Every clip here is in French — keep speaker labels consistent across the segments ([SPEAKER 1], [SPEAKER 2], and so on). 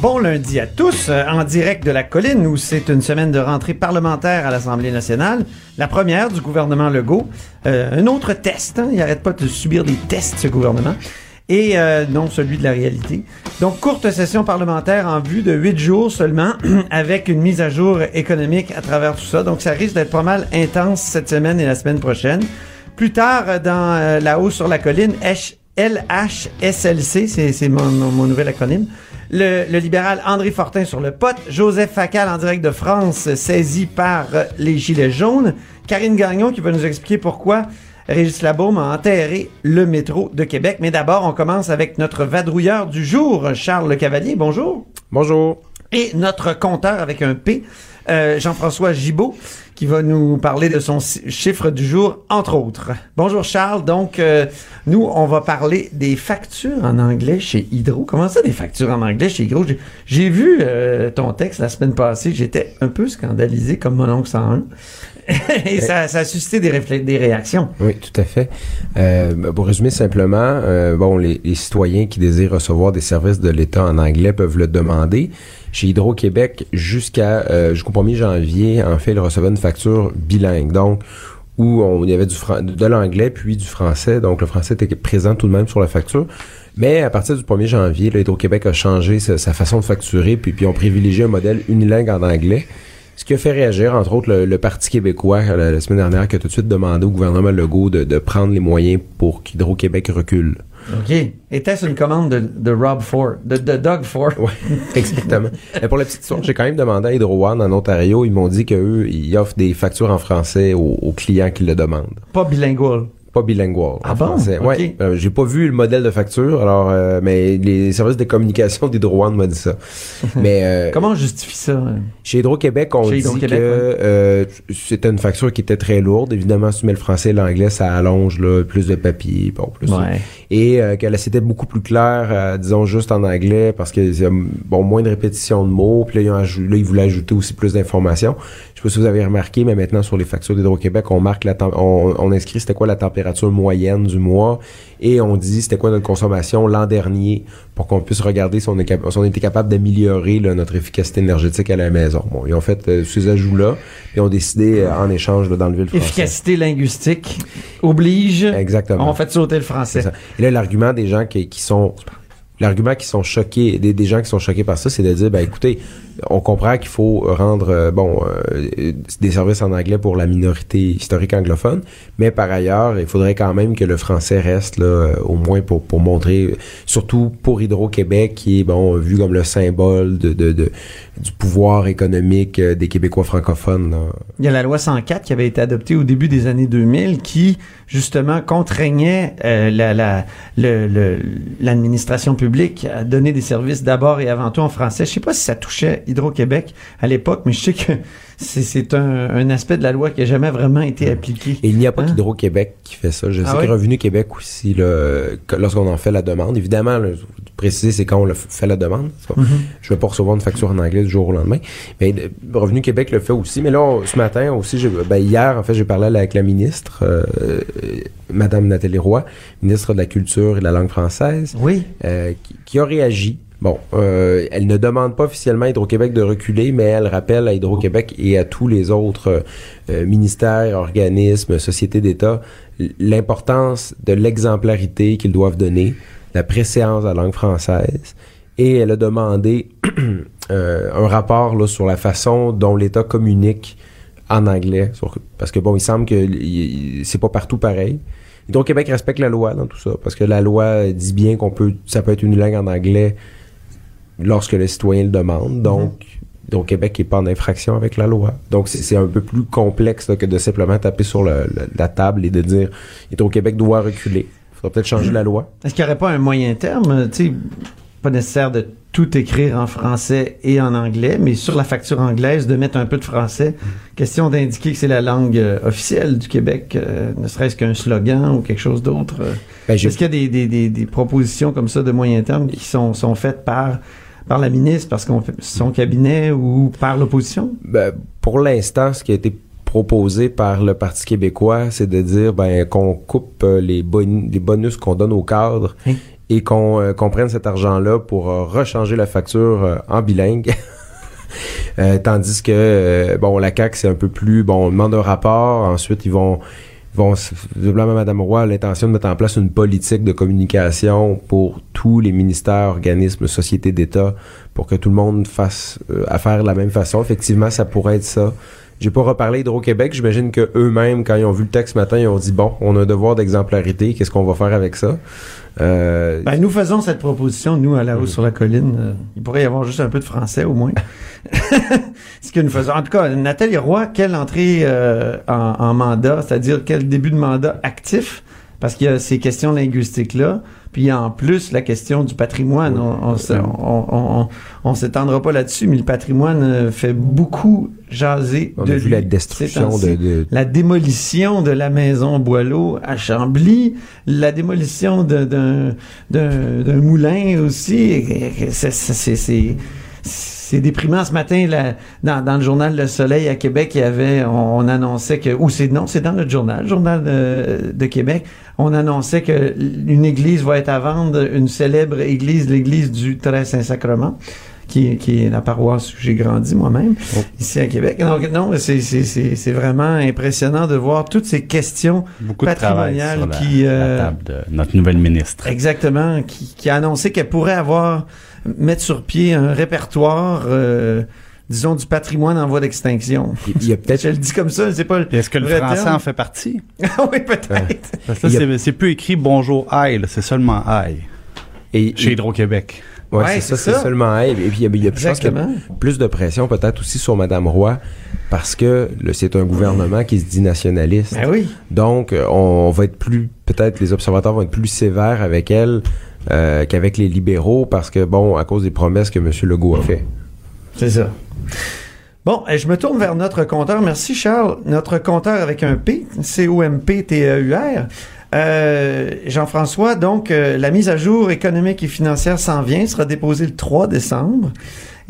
[SPEAKER 1] Bon lundi à tous, euh, en direct de la colline où c'est une semaine de rentrée parlementaire à l'Assemblée nationale, la première du gouvernement Legault. Euh, un autre test, hein, il n'arrête pas de subir des tests ce gouvernement, et euh, non celui de la réalité. Donc courte session parlementaire en vue de huit jours seulement, avec une mise à jour économique à travers tout ça. Donc ça risque d'être pas mal intense cette semaine et la semaine prochaine. Plus tard, euh, dans euh, la hausse sur la colline, LHSLC, c'est mon, mon nouvel acronyme. Le, le libéral André Fortin sur le pote, Joseph Facal en direct de France, saisi par euh, les Gilets jaunes, Karine Gagnon qui va nous expliquer pourquoi Régis Labaume a enterré le métro de Québec. Mais d'abord, on commence avec notre vadrouilleur du jour, Charles Le Cavalier. Bonjour.
[SPEAKER 2] Bonjour.
[SPEAKER 1] Et notre compteur avec un P, euh, Jean-François Gibault, qui va nous parler de son chi- chiffre du jour, entre autres. Bonjour Charles. Donc, euh, nous, on va parler des factures en anglais chez Hydro. Comment ça, des factures en anglais chez Hydro? J'ai- vu euh, ton texte la semaine passée. J'étais un peu scandalisé comme mon oncle 101. Et ça, ça a suscité des, des réactions.
[SPEAKER 2] Oui, tout à fait. Euh, pour résumer simplement, euh, bon, les, les citoyens qui désirent recevoir des services de l'État en anglais peuvent le demander. Chez Hydro-Québec, jusqu'à euh, jusqu'au 1er janvier, en fait, ils recevaient une facture bilingue. Donc, où on, il y avait du de l'anglais puis du français. Donc, le français était présent tout de même sur la facture. Mais à partir du 1er janvier, là, Hydro-Québec a changé sa, sa façon de facturer, puis, puis on privilégié un modèle unilingue en anglais. Ce qui a fait réagir, entre autres, le, le Parti québécois la, la semaine dernière, qui a tout de suite demandé au gouvernement Legault de, de prendre les moyens pour qu'Hydro-Québec recule.
[SPEAKER 1] OK. Était-ce une commande de, de Rob Ford, de, de Doug Ford?
[SPEAKER 2] Ouais, exactement. Mais pour la petite histoire, j'ai quand même demandé à Hydro One en Ontario, ils m'ont dit qu'eux, ils offrent des factures en français aux, aux clients qui le demandent.
[SPEAKER 1] Pas bilingual.
[SPEAKER 2] Pas bilingual.
[SPEAKER 1] Ah bon?
[SPEAKER 2] français. Ouais. Euh, j'ai pas vu le modèle de facture, alors, euh, mais les services de communication d'Hydro One m'ont dit ça. mais, euh,
[SPEAKER 1] Comment on justifie ça?
[SPEAKER 2] Chez Hydro-Québec, on
[SPEAKER 1] Chez
[SPEAKER 2] dit que c'était une facture qui était très lourde. Évidemment, si tu mets le français et l'anglais, ça allonge là, plus de papier, bon, plus
[SPEAKER 1] Ouais.
[SPEAKER 2] et que c'était beaucoup plus clair, disons juste en anglais, parce que y a, bon moins de répétition de mots. Puis là, ils, là, ils voulaient ajouter aussi plus d'informations. Je sais pas si vous avez remarqué, mais maintenant sur les factures d'Hydro-Québec, on marque la on, on inscrit c'était quoi la température moyenne du mois et on dit c'était quoi notre consommation l'an dernier pour qu'on puisse regarder si on, est cap- si on était capable d'améliorer notre efficacité énergétique à la maison. Bon, ils ont fait euh, ces ajouts-là et ont décidé euh, en échange d'enlever le français.
[SPEAKER 1] Efficacité linguistique oblige.
[SPEAKER 2] Exactement.
[SPEAKER 1] On fait sauter le français.
[SPEAKER 2] Et là, l'argument des gens qui, qui sont l'argument qui sont choqués, des, gens qui sont choqués par ça, c'est de dire, ben écoutez, on comprend qu'il faut rendre euh, bon euh, des services en anglais pour la minorité historique anglophone, mais par ailleurs, il faudrait quand même que le français reste là, euh, au moins pour, pour montrer, surtout pour Hydro-Québec, qui est bon vu comme le symbole de, de, de- du pouvoir économique euh, des Québécois francophones. là.
[SPEAKER 1] Il y a la loi 104 qui avait été adoptée au début des années 2000 qui, justement, contraignait euh, la, la, l'administration publique à donner des services d'abord et avant tout en français. Je sais pas si ça touchait Hydro-Québec à l'époque, mais je sais que c'est, un, un aspect de la loi qui a jamais vraiment été appliqué.
[SPEAKER 2] Et il n'y a pas
[SPEAKER 1] Hein?
[SPEAKER 2] qu'Hydro-Québec qui fait ça. Je
[SPEAKER 1] Ah
[SPEAKER 2] sais
[SPEAKER 1] oui?
[SPEAKER 2] que Revenu Québec aussi, lorsqu'on en fait la demande, évidemment, préciser, c'est quand on le fait la demande.
[SPEAKER 1] Mhm.
[SPEAKER 2] Je ne vais pas recevoir une facture en anglais du jour au lendemain. Mais euh, Revenu Québec le fait aussi. Mais là, on- ce matin aussi, j'ai- ben, hier, en fait, j'ai parlé avec la ministre, euh, euh, Madame Nathalie Roy, ministre de la Culture et de la langue française,
[SPEAKER 1] Oui.
[SPEAKER 2] euh, qui, qui a réagi. Bon, euh, elle ne demande pas officiellement à Hydro-Québec de reculer, mais elle rappelle à Hydro-Québec et à tous les autres euh, ministères, organismes, sociétés d'État l'importance de l'exemplarité qu'ils doivent donner, la préséance de la langue française. Et elle a demandé euh, un rapport là, sur la façon dont l'État communique en anglais. parce que bon, il semble que c'est pas partout pareil. Hydro-Québec respecte la loi dans tout ça, parce que la loi dit bien qu'on peut, ça peut être une langue en anglais lorsque le citoyen le demande. Donc, Hydro-Québec n'est pas en infraction avec la loi. Donc, c'est un peu plus complexe là, que de simplement taper sur le- le- la table et de dire Hydro-Québec doit reculer. Il faudra peut-être changer la loi.
[SPEAKER 1] Est-ce qu'il n'y aurait pas un moyen terme, tu sais, pas nécessaire de tout écrire en français et en anglais, mais sur la facture anglaise, de mettre un peu de français? Question d'indiquer que c'est la langue euh, officielle du Québec, euh, ne serait-ce qu'un slogan ou quelque chose d'autre. euh.
[SPEAKER 2] Ben,
[SPEAKER 1] Est-ce qu'il y a des, des, des, des propositions comme ça de moyen terme qui sont, sont faites par, par la ministre, parce qu'on son cabinet ou par l'opposition?
[SPEAKER 2] Ben, pour l'instant, ce qui a été proposé par le Parti québécois, c'est de dire ben, qu'on coupe euh, les, boni- les bonus qu'on donne aux cadres
[SPEAKER 1] Hein?
[SPEAKER 2] et qu'on euh, qu'on prenne cet argent-là pour euh, rechanger la facture euh, en bilingue. Tandis que bon la CAC c'est un peu plus bon on demande un rapport ensuite ils vont vont visiblement Madame Roy a l'intention de mettre en place une politique de communication pour tous les ministères organismes sociétés d'État pour que tout le monde fasse euh, affaire de la même façon. Effectivement ça pourrait être ça. J'ai pas reparlé Hydro-Québec. J'imagine que eux-mêmes quand ils ont vu le texte ce matin ils ont dit bon on a un devoir d'exemplarité. Qu'est-ce qu'on va faire avec ça? Euh,
[SPEAKER 1] Ben, nous faisons cette proposition, nous, à la hausse sur la colline. Euh, il pourrait y avoir juste un peu de français, au moins. Ce que nous faisons. En tout cas, Nathalie Roy, quelle entrée euh, en, en mandat, c'est-à-dire quel début de mandat actif, parce qu'il y a ces questions linguistiques-là, puis en plus la question du patrimoine. On, on, se- on, on, on- on s'étendra pas là-dessus, mais le patrimoine euh, fait beaucoup jaser
[SPEAKER 2] on
[SPEAKER 1] de
[SPEAKER 2] a vu
[SPEAKER 1] lui
[SPEAKER 2] la destruction de, de
[SPEAKER 1] la démolition de la maison Boileau à Chambly, la démolition d'un moulin aussi. C'est- c'est- déprimant ce matin là, dans, le journal Le Soleil à Québec, il y avait on, on annonçait que ou c'est non, c'est dans notre journal, le journal de, Québec, on annonçait que une église va être à vendre, une célèbre église, l'église du Très Saint-Sacrement. Qui, qui est la paroisse où j'ai grandi moi-même, ici à Québec. Donc, non, c'est- c'est c'est- c'est vraiment impressionnant de voir toutes ces questions
[SPEAKER 3] Beaucoup de travail
[SPEAKER 1] patrimoniales
[SPEAKER 3] sur la,
[SPEAKER 1] qui, euh,
[SPEAKER 3] la table de notre nouvelle ministre.
[SPEAKER 1] Exactement, qui, qui a annoncé qu'elle pourrait avoir mettre sur pied un répertoire, euh, disons, du patrimoine en voie d'extinction.
[SPEAKER 2] il y a peut-être
[SPEAKER 1] Je le dis comme ça, c'est pas le
[SPEAKER 3] Est-ce que le
[SPEAKER 1] vrai
[SPEAKER 3] français
[SPEAKER 1] terme.
[SPEAKER 3] en fait partie?
[SPEAKER 1] Ah oui, peut-être.
[SPEAKER 3] Parce que là,
[SPEAKER 2] Il y a-
[SPEAKER 3] c'est- c'est plus écrit bonjour aïe, c'est seulement aïe
[SPEAKER 2] et,
[SPEAKER 3] chez Hydro-Québec.
[SPEAKER 2] Ouais,
[SPEAKER 1] Ouais,
[SPEAKER 2] c'est ça,
[SPEAKER 1] c'est
[SPEAKER 2] seulement elle. Et puis, il y a, y plus de pression peut-être aussi sur Madame Roy parce que c'est un gouvernement qui se dit nationaliste.
[SPEAKER 1] Ben oui.
[SPEAKER 2] Donc, euh, on, va être plus, peut-être les observateurs vont être plus sévères avec elle euh, qu'avec les libéraux parce que, bon, à cause des promesses que M. Legault a fait.
[SPEAKER 1] C'est ça. Bon, et je me tourne vers notre compteur. Merci, Charles. Notre compteur avec un P, C-O-M-P-T-E-U-R. Euh, Jean-François, donc, euh, la mise à jour économique et financière s'en vient, sera déposée le 3 décembre.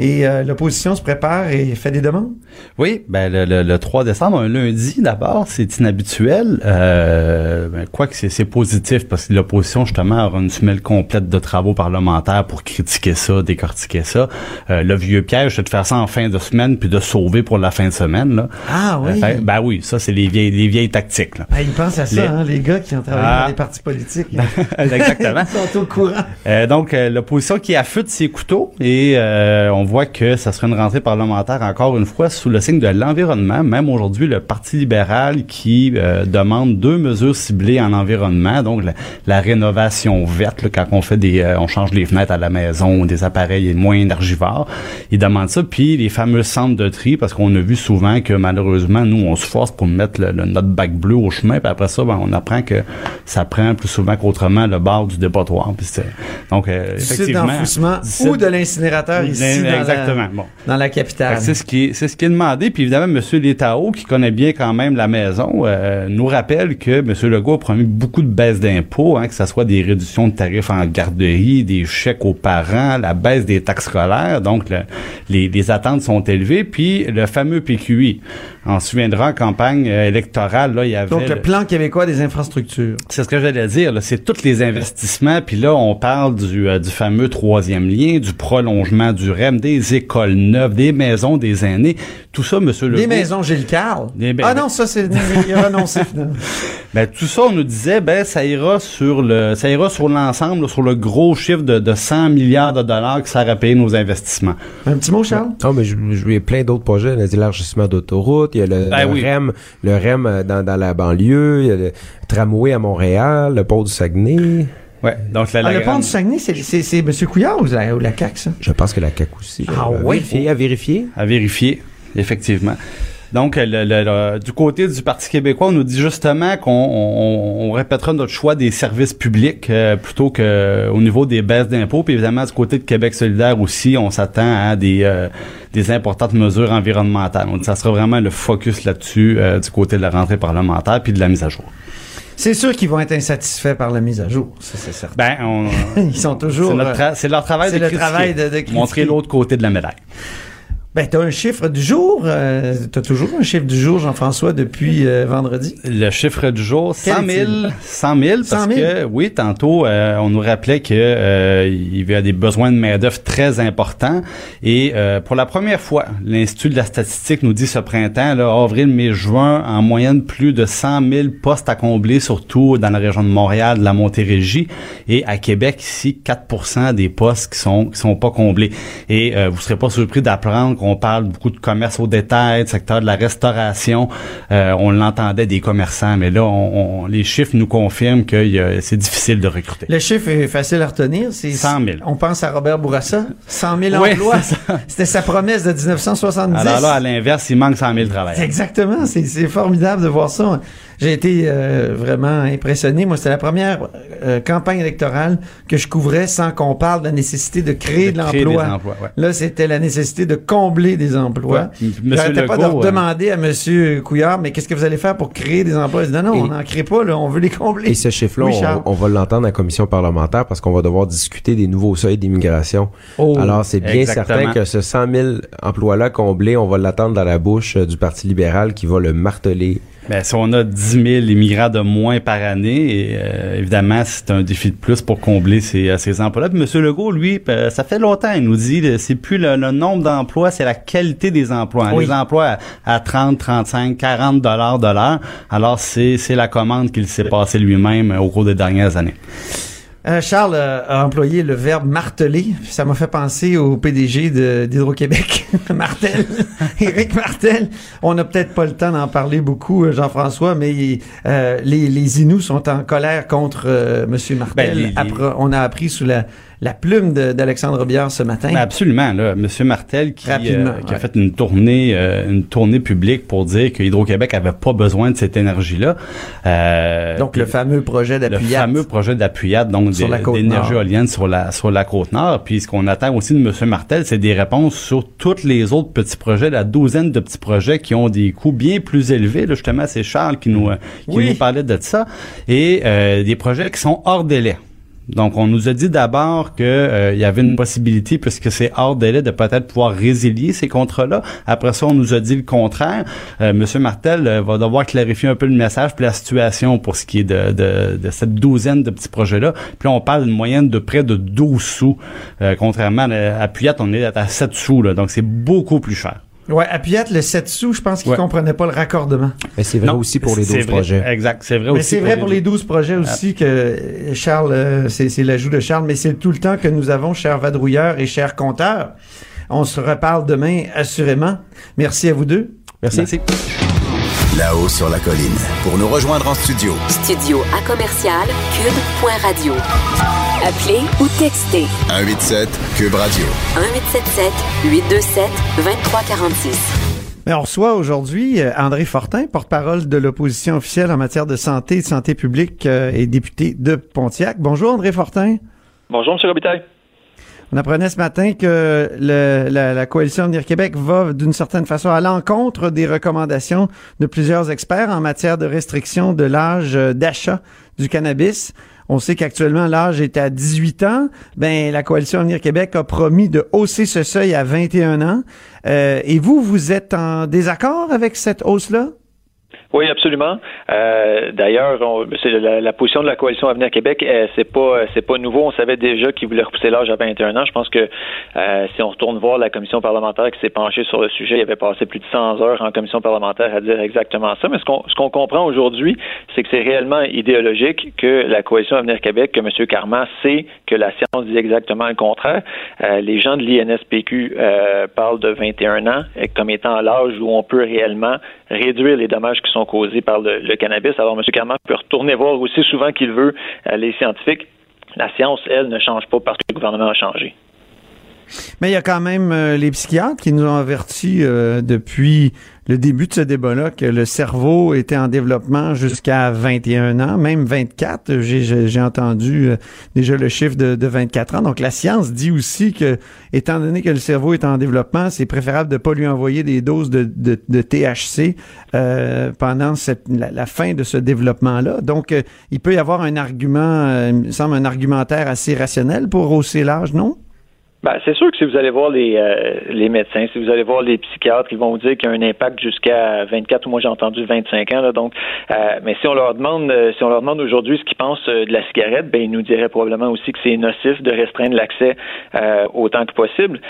[SPEAKER 1] Et euh, l'opposition se prépare et fait des demandes?
[SPEAKER 3] Oui, ben le, le- le 3 décembre, un lundi d'abord, c'est inhabituel. Euh, ben, Quoique c'est c'est positif parce que l'opposition justement aura une semaine complète de travaux parlementaires pour critiquer ça, décortiquer ça. Euh, le vieux piège, c'est de faire ça en fin de semaine puis de sauver pour la fin de semaine. Là.
[SPEAKER 1] Ah oui.
[SPEAKER 3] Euh, fait- ben oui, ça c'est les vieilles, les vieilles tactiques. Là.
[SPEAKER 1] Ah, ils pensent à ça,
[SPEAKER 3] Les-
[SPEAKER 1] hein, les gars qui ont travaillé
[SPEAKER 3] Ah.
[SPEAKER 1] dans les partis politiques.
[SPEAKER 3] Exactement.
[SPEAKER 1] Ils sont au courant.
[SPEAKER 3] Euh, donc, euh, l'opposition qui affûte ses couteaux et euh, on voit que ça sera une rentrée parlementaire encore une fois sous le signe de l'environnement. Même aujourd'hui, le Parti libéral qui euh, demande deux mesures ciblées en environnement, donc la, la rénovation verte, là, quand on fait des, euh, on change les fenêtres à la maison, des appareils moins énergivores, il demande ça. Puis les fameux centres de tri, parce qu'on a vu souvent que malheureusement, nous, on se force pour mettre le, le- notre bac bleu au chemin, puis après ça, ben, on apprend que ça prend plus souvent qu'autrement le bord du dépotoir. Puis c'est- donc, euh, effectivement,
[SPEAKER 1] ou de l'incinérateur ici dans
[SPEAKER 3] Exactement.
[SPEAKER 1] la,
[SPEAKER 3] Bon.
[SPEAKER 1] dans la capitale.
[SPEAKER 3] C'est ce qui est, c'est ce qui est demandé. Puis évidemment, M. Létao, qui connaît bien quand même la maison, euh, nous rappelle que M. Legault a promis beaucoup de baisses d'impôts, hein, que ce soit des réductions de tarifs en garderie, des chèques aux parents, la baisse des taxes scolaires. Donc, le- les, les attentes sont élevées. Puis le fameux PQI. On se souviendra en campagne euh, électorale, là, il y avait...
[SPEAKER 1] Donc, le
[SPEAKER 3] le-
[SPEAKER 1] plan québécois des infrastructures.
[SPEAKER 3] c'est ce que j'allais dire. C'est tous les investissements. Puis là, on parle du, euh, du fameux troisième lien, du prolongement du REM, des écoles neuves, des maisons des aînés. Tout ça, Monsieur Legault.
[SPEAKER 1] Des maisons Gilles Carle.
[SPEAKER 3] Des- ben-
[SPEAKER 1] ah non, ça, c'est, il a renoncé, finalement.
[SPEAKER 3] Ben, tout ça, on nous disait, ben, ça ira sur le, ça ira sur l'ensemble, sur le gros chiffre de, de 100 milliards de dollars que ça aurait payé nos investissements.
[SPEAKER 1] Un petit mot, Charles?
[SPEAKER 2] Non, mais je, je il y a plein d'autres projets, l'élargissement d'autoroutes, il y a le,
[SPEAKER 3] Ben
[SPEAKER 2] le
[SPEAKER 3] oui.
[SPEAKER 2] REM, le REM euh, dans, dans la banlieue, il y a le tramway à Montréal, le pont du Saguenay.
[SPEAKER 3] Ouais. Donc, la,
[SPEAKER 1] Ah,
[SPEAKER 3] la
[SPEAKER 1] le pont
[SPEAKER 3] grande-
[SPEAKER 1] du Saguenay, c'est, M. Couillard ou la, ou la CAQ, ça?
[SPEAKER 2] Je pense que la CAQ aussi.
[SPEAKER 1] Ah
[SPEAKER 2] à
[SPEAKER 1] ouais?
[SPEAKER 2] Vérifier, à vérifier.
[SPEAKER 3] à vérifier, effectivement. Donc, le- le- le- du côté du Parti québécois, on nous dit justement qu'on on, on répétera notre choix des services publics euh, plutôt que au niveau des baisses d'impôts. Puis évidemment, du côté de Québec solidaire aussi, on s'attend à des, euh, des importantes mesures environnementales. Donc, ça sera vraiment le focus là-dessus euh, du côté de la rentrée parlementaire puis de la mise à jour.
[SPEAKER 1] C'est sûr qu'ils vont être insatisfaits par la mise à jour. Ça, c'est certain.
[SPEAKER 3] Ben, on,
[SPEAKER 1] Ils sont toujours.
[SPEAKER 3] c'est,
[SPEAKER 1] euh,
[SPEAKER 3] tra- leur travail de
[SPEAKER 1] le
[SPEAKER 3] critiquer,
[SPEAKER 1] travail de- de critiquer.
[SPEAKER 3] montrer l'autre côté de la médaille.
[SPEAKER 1] Ben, t'as un chiffre du jour. Euh, t'as toujours un chiffre du jour, Jean-François, depuis euh, vendredi?
[SPEAKER 3] Le chiffre du jour,
[SPEAKER 1] Quel
[SPEAKER 3] 100 000.
[SPEAKER 1] est-il?
[SPEAKER 3] 100 000, parce
[SPEAKER 1] 100 000?
[SPEAKER 3] que, oui, tantôt, euh, on nous rappelait que euh, il y a des besoins de main-d'œuvre très importants. Et euh, pour la première fois, l'Institut de la statistique nous dit ce printemps, là, avril, mai, juin, en moyenne, plus de 100 000 postes à combler, surtout dans la région de Montréal, de la Montérégie. Et à Québec, ici, 4% des postes qui sont qui sont pas comblés. Et euh, vous serez pas surpris d'apprendre qu'on parle beaucoup de commerce au détail, secteur de la restauration. Euh, on l'entendait des commerçants, mais là, on, on- les chiffres nous confirment que c'est difficile de recruter.
[SPEAKER 1] Le chiffre est facile à retenir. C'est
[SPEAKER 3] 100 000.
[SPEAKER 1] On pense à Robert Bourassa. 100 000
[SPEAKER 3] Oui,
[SPEAKER 1] emplois. C'était sa promesse de 1970.
[SPEAKER 3] Alors là, à l'inverse, il manque 100 000 travailleurs.
[SPEAKER 1] Exactement, c'est formidable de voir ça. J'ai été euh, vraiment impressionné. Moi, c'était la première euh, campagne électorale que je couvrais sans qu'on parle de la nécessité de créer de,
[SPEAKER 3] De créer
[SPEAKER 1] l'emploi.
[SPEAKER 3] ouais.
[SPEAKER 1] Là, c'était la nécessité de combler des emplois.
[SPEAKER 3] Ouais.
[SPEAKER 1] J'arrêtais pas de
[SPEAKER 3] Legault, euh,
[SPEAKER 1] demander à Monsieur Couillard, mais qu'est-ce que vous allez faire pour créer des emplois? Il dit, non, non,
[SPEAKER 2] Et-
[SPEAKER 1] on n'en crée pas, là, on veut les combler.
[SPEAKER 2] Et ce chiffre-là,
[SPEAKER 1] Oui,
[SPEAKER 2] on, on va l'entendre en commission parlementaire parce qu'on va devoir discuter des nouveaux seuils d'immigration.
[SPEAKER 1] Oh,
[SPEAKER 2] Alors, c'est bien
[SPEAKER 3] exactement.
[SPEAKER 2] certain que ce 100 000 emplois-là comblés, on va l'attendre dans la bouche euh, du Parti libéral qui va le marteler.
[SPEAKER 3] Ben, si on a 10 000 immigrants de moins par année, et, euh, évidemment, c'est un défi de plus pour combler ces, euh, ces emplois-là. Puis M. Legault, lui, euh, ça fait longtemps, il nous dit, euh, c'est plus le, le nombre d'emplois, c'est la qualité des emplois. hein.
[SPEAKER 1] Oui.
[SPEAKER 3] Les emplois à, à 30, 35, 40 dollars de l'heure. Alors, c'est c'est la commande qu'il s'est passé lui-même euh, au cours des dernières années.
[SPEAKER 1] Euh, Charles euh, a employé le verbe marteler. Ça m'a fait penser au PDG d'Hydro-Québec, Martel, Éric Martel. On n'a peut-être pas le temps d'en parler beaucoup, euh, Jean-François, mais euh, les, les Inuits sont en colère contre euh, Monsieur Martel.
[SPEAKER 3] Ben, les- les-
[SPEAKER 1] Après, on a appris sous la, la plume d'Alexandre Biard ce matin.
[SPEAKER 3] Ben, absolument, là, Monsieur Martel qui, euh, qui a
[SPEAKER 1] ouais.
[SPEAKER 3] fait une tournée, euh, une tournée publique pour dire que Hydro-Québec avait pas besoin de cette énergie-là. Euh,
[SPEAKER 1] Donc, le fameux projet
[SPEAKER 3] le
[SPEAKER 1] d'appuyat.
[SPEAKER 3] fameux projet d'appuyade, donc d'énergie éolienne sur la sur la côte nord. Puis ce qu'on attend aussi de M. Martel, c'est des réponses sur tous les autres petits projets, la douzaine de petits projets qui ont des coûts bien plus élevés. Là, justement, c'est Charles qui nous euh, qui
[SPEAKER 1] Oui.
[SPEAKER 3] nous parlait de ça et euh, des projets qui sont hors délai. Donc, on nous a dit d'abord que euh, y avait une possibilité, puisque c'est hors délai, de peut-être pouvoir résilier ces contrats-là. Après ça, on nous a dit le contraire. Euh, Monsieur Martel euh, va devoir clarifier un peu le message puis la situation pour ce qui est de cette douzaine de petits projets-là. Puis là, on parle d'une moyenne de près de 12 sous. Euh, contrairement à, à Puyat, on est à 7 sous. Là, donc, c'est beaucoup plus cher.
[SPEAKER 1] Ouais, appuyat, le 7 sous, je pense qu'il
[SPEAKER 3] Ouais.
[SPEAKER 1] comprenait pas le raccordement.
[SPEAKER 2] Mais c'est vrai
[SPEAKER 3] Non,
[SPEAKER 2] aussi pour les
[SPEAKER 3] c'est
[SPEAKER 2] 12
[SPEAKER 3] vrai.
[SPEAKER 2] projets.
[SPEAKER 3] Exact, c'est vrai
[SPEAKER 1] Mais
[SPEAKER 3] aussi.
[SPEAKER 1] c'est vrai pour les 12 projets aussi que euh, Charles, euh, c'est c'est l'ajout de Charles, mais c'est tout le temps que nous avons, chers vadrouilleurs et chers compteurs. On se reparle demain, assurément. Merci à vous deux.
[SPEAKER 2] Merci.
[SPEAKER 3] Merci.
[SPEAKER 4] Là-haut sur la colline. Pour nous rejoindre en studio,
[SPEAKER 5] Studio à commercial cube.radio. Appelez ou textez
[SPEAKER 4] 187 Cube Radio.
[SPEAKER 5] 1877 827 2346.
[SPEAKER 1] Mais on reçoit aujourd'hui euh, André Fortin, porte-parole de l'opposition officielle en matière de santé et de santé publique euh, et député de Pontiac. Bonjour André Fortin.
[SPEAKER 6] Bonjour, M. Robitaille.
[SPEAKER 1] On apprenait ce matin que la, la coalition Avenir Québec va d'une certaine façon à l'encontre des recommandations de plusieurs experts en matière de restriction de l'âge euh, d'achat du cannabis. On sait qu'actuellement l'âge est à 18 ans. Ben la coalition Avenir Québec a promis de hausser ce seuil à 21 ans. Euh, et vous, vous êtes en désaccord avec cette hausse-là?
[SPEAKER 6] Oui, absolument. Euh, D'ailleurs, c'est la, la, position de la coalition Avenir Québec, euh, c'est pas c'est pas nouveau. On savait déjà qu'ils voulaient repousser l'âge à 21 ans. Je pense que euh, si on retourne voir la commission parlementaire qui s'est penchée sur le sujet, il avait passé plus de 100 heures en commission parlementaire à dire exactement ça. Mais ce qu'on ce qu'on comprend aujourd'hui, c'est que c'est réellement idéologique que la coalition Avenir Québec, que M. Carman sait que la science dit exactement le contraire. Euh, les gens de l'INSPQ euh, parlent de 21 ans comme étant l'âge où on peut réellement réduire les dommages qui sont causés par le, cannabis. Alors, M. Carman peut retourner voir aussi souvent qu'il veut euh, les scientifiques. La science, elle, ne change pas parce que le gouvernement a changé.
[SPEAKER 1] Mais il y a quand même euh, les psychiatres qui nous ont avertis euh, depuis le début de ce débat-là que le cerveau était en développement jusqu'à 21 ans, même 24. J'ai entendu euh, déjà le chiffre de, de, 24 ans. Donc la science dit aussi que, étant donné que le cerveau est en développement, c'est préférable de ne pas lui envoyer des doses de, de, de THC pendant cette, la, fin de ce développement-là. Donc il peut y avoir un argument, il me semble un argumentaire assez rationnel pour hausser l'âge, non?
[SPEAKER 6] Ben, c'est sûr que si vous allez voir les, euh, les médecins, si vous allez voir les psychiatres, ils vont vous dire qu'il y a un impact jusqu'à 24 ou moi j'ai entendu 25 ans. Là, donc, euh, mais si on leur demande, euh, si on leur demande aujourd'hui ce qu'ils pensent de la cigarette, ben ils nous diraient probablement aussi que c'est nocif de restreindre l'accès autant que possible.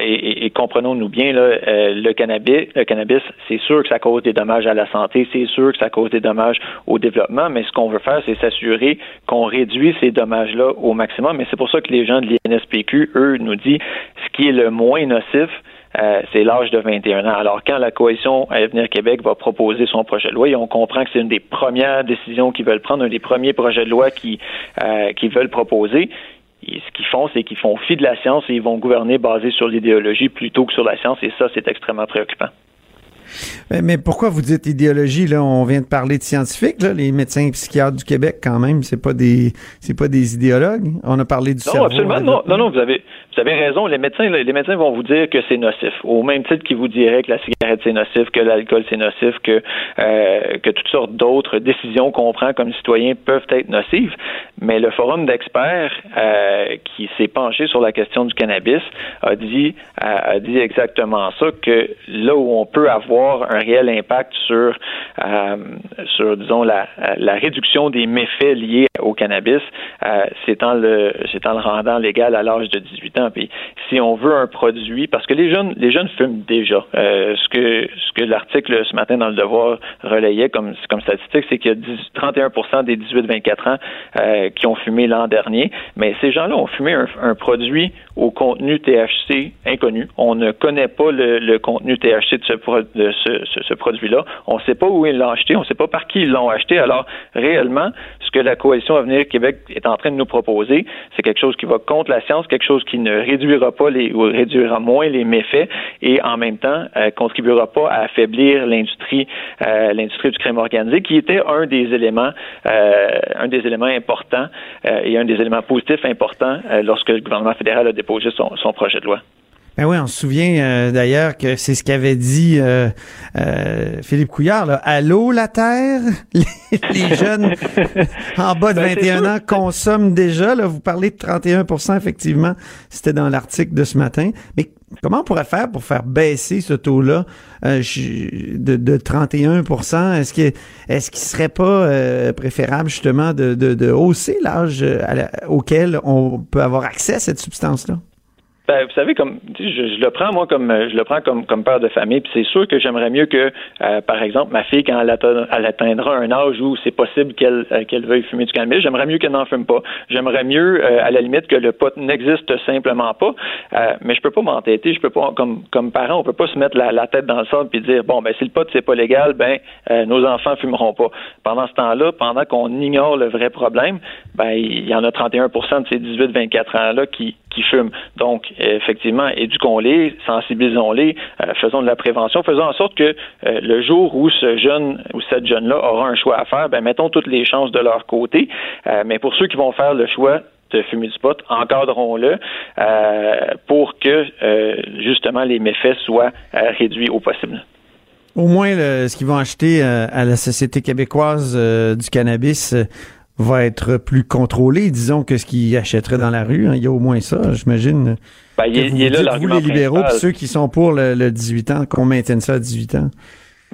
[SPEAKER 6] et, et, comprenons-nous bien, là, le cannabis, le cannabis, c'est sûr que ça cause des dommages à la santé, c'est sûr que ça cause des dommages au développement, mais ce qu'on veut faire, c'est s'assurer qu'on réduit ces dommages-là au maximum. Mais c'est pour ça que les gens de l'INSPQ, eux, nous dit ce qui est le moins nocif, euh, c'est l'âge de 21 ans. Alors, quand la coalition Avenir Québec va proposer son projet de loi, et on comprend que c'est une des premières décisions qu'ils veulent prendre, un des premiers projets de loi euh, qu'ils veulent proposer, ce qu'ils font, c'est qu'ils font fi de la science et ils vont gouverner basé sur l'idéologie plutôt que sur la science, et ça, c'est extrêmement préoccupant.
[SPEAKER 1] Mais, pourquoi vous dites idéologie là? On vient de parler de scientifiques, là, les médecins et psychiatres du Québec quand même, c'est pas des c'est pas des idéologues. On a parlé du
[SPEAKER 6] non,
[SPEAKER 1] cerveau.
[SPEAKER 6] Absolument, non, non, non, vous avez vous avez raison. Les médecins, les médecins vont vous dire que c'est nocif, au même titre qu'ils vous diraient que la cigarette c'est nocif, que l'alcool c'est nocif, que euh, que toutes sortes d'autres décisions qu'on prend comme citoyens peuvent être nocives. Mais le forum d'experts euh, qui s'est penché sur la question du cannabis a dit a dit exactement ça que là où on peut avoir un réel impact sur, euh, sur disons, la, la, réduction des méfaits liés au cannabis, euh, c'est en le, c'est en le rendant légal à l'âge de 18 ans. Si on veut un produit, parce que les jeunes, les jeunes fument déjà. Euh, ce que, ce que l'article ce matin dans le Devoir relayait comme, comme statistique, c'est qu'il y a 31% des 18-24 ans euh, qui ont fumé l'an dernier. Mais ces gens-là ont fumé un, produit au contenu THC inconnu. On ne connaît pas le, le contenu THC de ce, de ce, produit-là. On ne sait pas où ils l'ont acheté, on ne sait pas par qui ils l'ont acheté. Alors, réellement, ce que la coalition Avenir Québec est en train de nous proposer, c'est quelque chose qui va contre la science, quelque chose qui ne réduira pas les ou réduira moins les méfaits et en même temps euh, contribuera pas à affaiblir l'industrie euh, l'industrie du crime organisé, qui était un des éléments euh, un des éléments importants et un des éléments positifs importants lorsque le gouvernement fédéral a déposé son projet de loi.
[SPEAKER 1] Ben oui, on se souvient euh, d'ailleurs que c'est ce qu'avait dit euh, euh, Philippe Couillard. Là. Allô la Terre? Les, jeunes en bas de 21 ben, ans consomment déjà. Là, vous parlez de 31% effectivement. C'était dans l'article de ce matin. Mais comment on pourrait faire pour faire baisser ce taux-là de, de 31% Est-ce que est-ce qu'il serait pas préférable justement de, de, de hausser l'âge auquel on peut avoir accès à cette substance-là?
[SPEAKER 6] Ben, vous savez, comme je, je, le prends moi comme je le prends comme comme père de famille, puis c'est sûr que j'aimerais mieux que, euh, par exemple, ma fille quand elle, elle atteindra un âge où c'est possible qu'elle euh, qu'elle veuille fumer du cannabis, j'aimerais mieux qu'elle n'en fume pas. J'aimerais mieux, euh, à la limite, que le pot n'existe simplement pas. mais je peux pas m'entêter, je peux pas comme comme parent, on peut pas se mettre la, tête dans le sable puis dire bon ben si le pot c'est pas légal, ben nos enfants fumeront pas. Pendant ce temps-là, pendant qu'on ignore le vrai problème, ben il y en a 31% de ces 18-24 ans là qui qui fument. Donc effectivement, éduquons-les, sensibilisons-les, euh, faisons de la prévention, faisons en sorte que euh, le jour où ce jeune ou cette jeune-là aura un choix à faire, ben, mettons toutes les chances de leur côté. Euh, mais pour ceux qui vont faire le choix de fumer du pot, encadrons-le pour que justement les méfaits soient réduits au possible.
[SPEAKER 1] Au moins, ce qu'ils vont acheter à la Société québécoise du cannabis va être plus contrôlé, disons, que ce qu'ils achèteraient dans la rue. Hein. Il y a au moins ça, j'imagine.
[SPEAKER 6] Ben, il, est là
[SPEAKER 1] vous, les libéraux, puis ceux qui sont pour le, 18 ans, qu'on maintienne ça à 18 ans.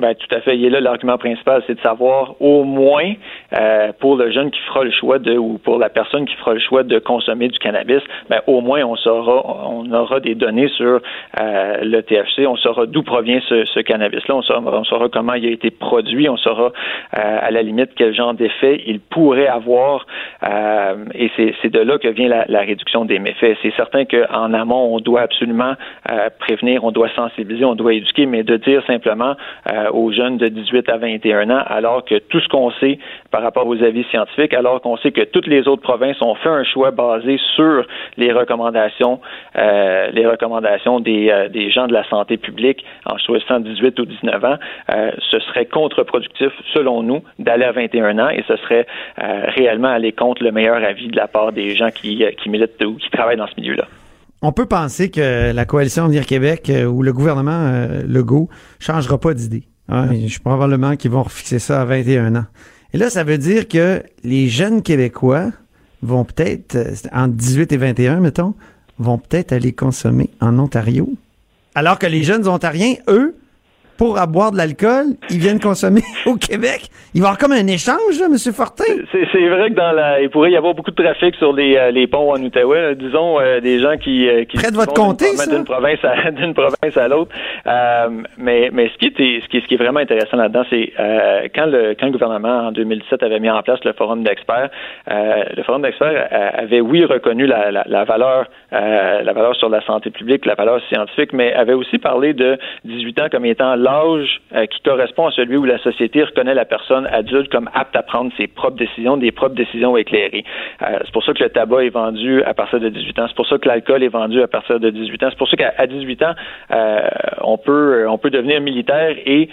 [SPEAKER 6] Ben, tout à fait. Il est là l'argument principal, c'est de savoir au moins euh, pour le jeune qui fera le choix de ou pour la personne qui fera le choix de consommer du cannabis, ben, au moins on saura on aura des données sur euh, le THC, on saura d'où provient ce, ce cannabis-là, on saura, on saura comment il a été produit, on saura euh, à la limite quel genre d'effet il pourrait avoir euh, et c'est de là que vient la, la réduction des méfaits. C'est certain qu'en amont, on doit absolument euh, prévenir, on doit sensibiliser, on doit éduquer, mais de dire simplement euh, aux jeunes de 18 à 21 ans, alors que tout ce qu'on sait par rapport aux avis scientifiques, alors qu'on sait que toutes les autres provinces ont fait un choix basé sur les recommandations, euh, les recommandations des, euh, des gens de la santé publique en choisissant 18 ou 19 ans, euh, ce serait contre-productif, selon nous, d'aller à 21 ans et ce serait euh, réellement aller contre le meilleur avis de la part des gens qui, qui militent ou qui travaillent dans ce milieu-là.
[SPEAKER 1] On peut penser que la coalition Venir Québec ou le gouvernement euh, Legault changera pas d'idée. Hein? Je probablement qu'ils vont refixer ça à 21 ans. Et là, ça veut dire que les jeunes Québécois vont peut-être, entre 18 et 21, mettons, vont peut-être aller consommer en Ontario. Alors que les jeunes Ontariens, eux, pour boire de l'alcool, ils viennent consommer au Québec. Il va y avoir comme un échange, là, M. Fortin.
[SPEAKER 6] C'est vrai que dans la, il pourrait y avoir beaucoup de trafic sur les, euh, les ponts en Outaouais. Disons euh, des gens qui, euh, qui
[SPEAKER 1] près de votre comté,
[SPEAKER 6] d'une province à d'une province à l'autre. mais mais ce qui est ce qui, ce qui est vraiment intéressant là-dedans, c'est quand le quand le gouvernement en 2017 avait mis en place le forum d'experts, le forum d'experts avait oui reconnu la, la, la valeur la valeur sur la santé publique, la valeur scientifique, mais avait aussi parlé de 18 ans comme étant l'âge euh, qui correspond à celui où la société reconnaît la personne adulte comme apte à prendre ses propres décisions, des propres décisions éclairées. Euh, c'est pour ça que le tabac est vendu à partir de 18 ans. C'est pour ça que l'alcool est vendu à partir de 18 ans. C'est pour ça qu'à 18 ans, euh, on peut on peut devenir militaire et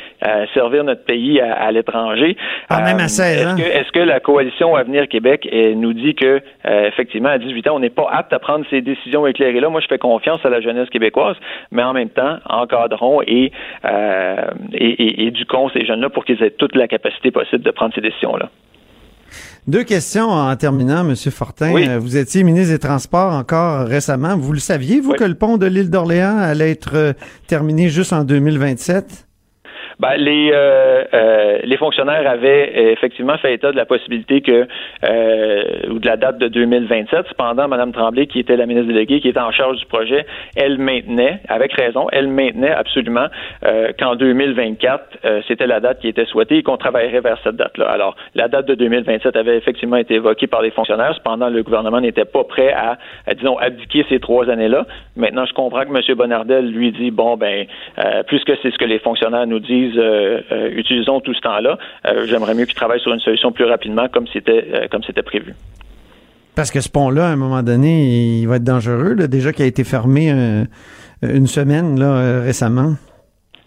[SPEAKER 6] servir notre pays à, l'étranger.
[SPEAKER 1] Ah, même à 16
[SPEAKER 6] ans. Est-ce que, la coalition Avenir Québec nous dit que effectivement à 18 ans, on n'est pas apte à prendre ces décisions éclairées là Moi, je fais confiance à la jeunesse québécoise, mais en même temps, encadrons et euh, et, et, éduquons ces jeunes-là pour qu'ils aient toute la capacité possible de prendre ces décisions-là.
[SPEAKER 1] Deux questions en terminant, M. Fortin. Euh, vous étiez ministre des Transports encore récemment. Vous le saviez, vous, que le pont de l'île d'Orléans allait être euh, terminé juste en 2027?
[SPEAKER 6] Ben, les, euh, euh, les fonctionnaires avaient euh, effectivement fait état de la possibilité que, ou de la date de 2027. Cependant, Mme Tremblay, qui était la ministre déléguée, qui était en charge du projet, elle maintenait, avec raison, elle maintenait absolument qu'en 2024, c'était la date qui était souhaitée et qu'on travaillerait vers cette date-là. Alors, la date de 2027 avait effectivement été évoquée par les fonctionnaires. Cependant, le gouvernement n'était pas prêt à, disons, abdiquer ces trois années-là. Maintenant, je comprends que M. Bonnardel lui dit, bon, ben, puisque c'est ce que les fonctionnaires nous disent, euh, euh, utilisons tout ce temps-là. Euh, j'aimerais mieux qu'ils travaillent sur une solution plus rapidement, comme c'était comme c'était prévu.
[SPEAKER 1] Parce que ce pont-là, à un moment donné, il va être dangereux, déjà qu'il a été fermé une semaine là, récemment.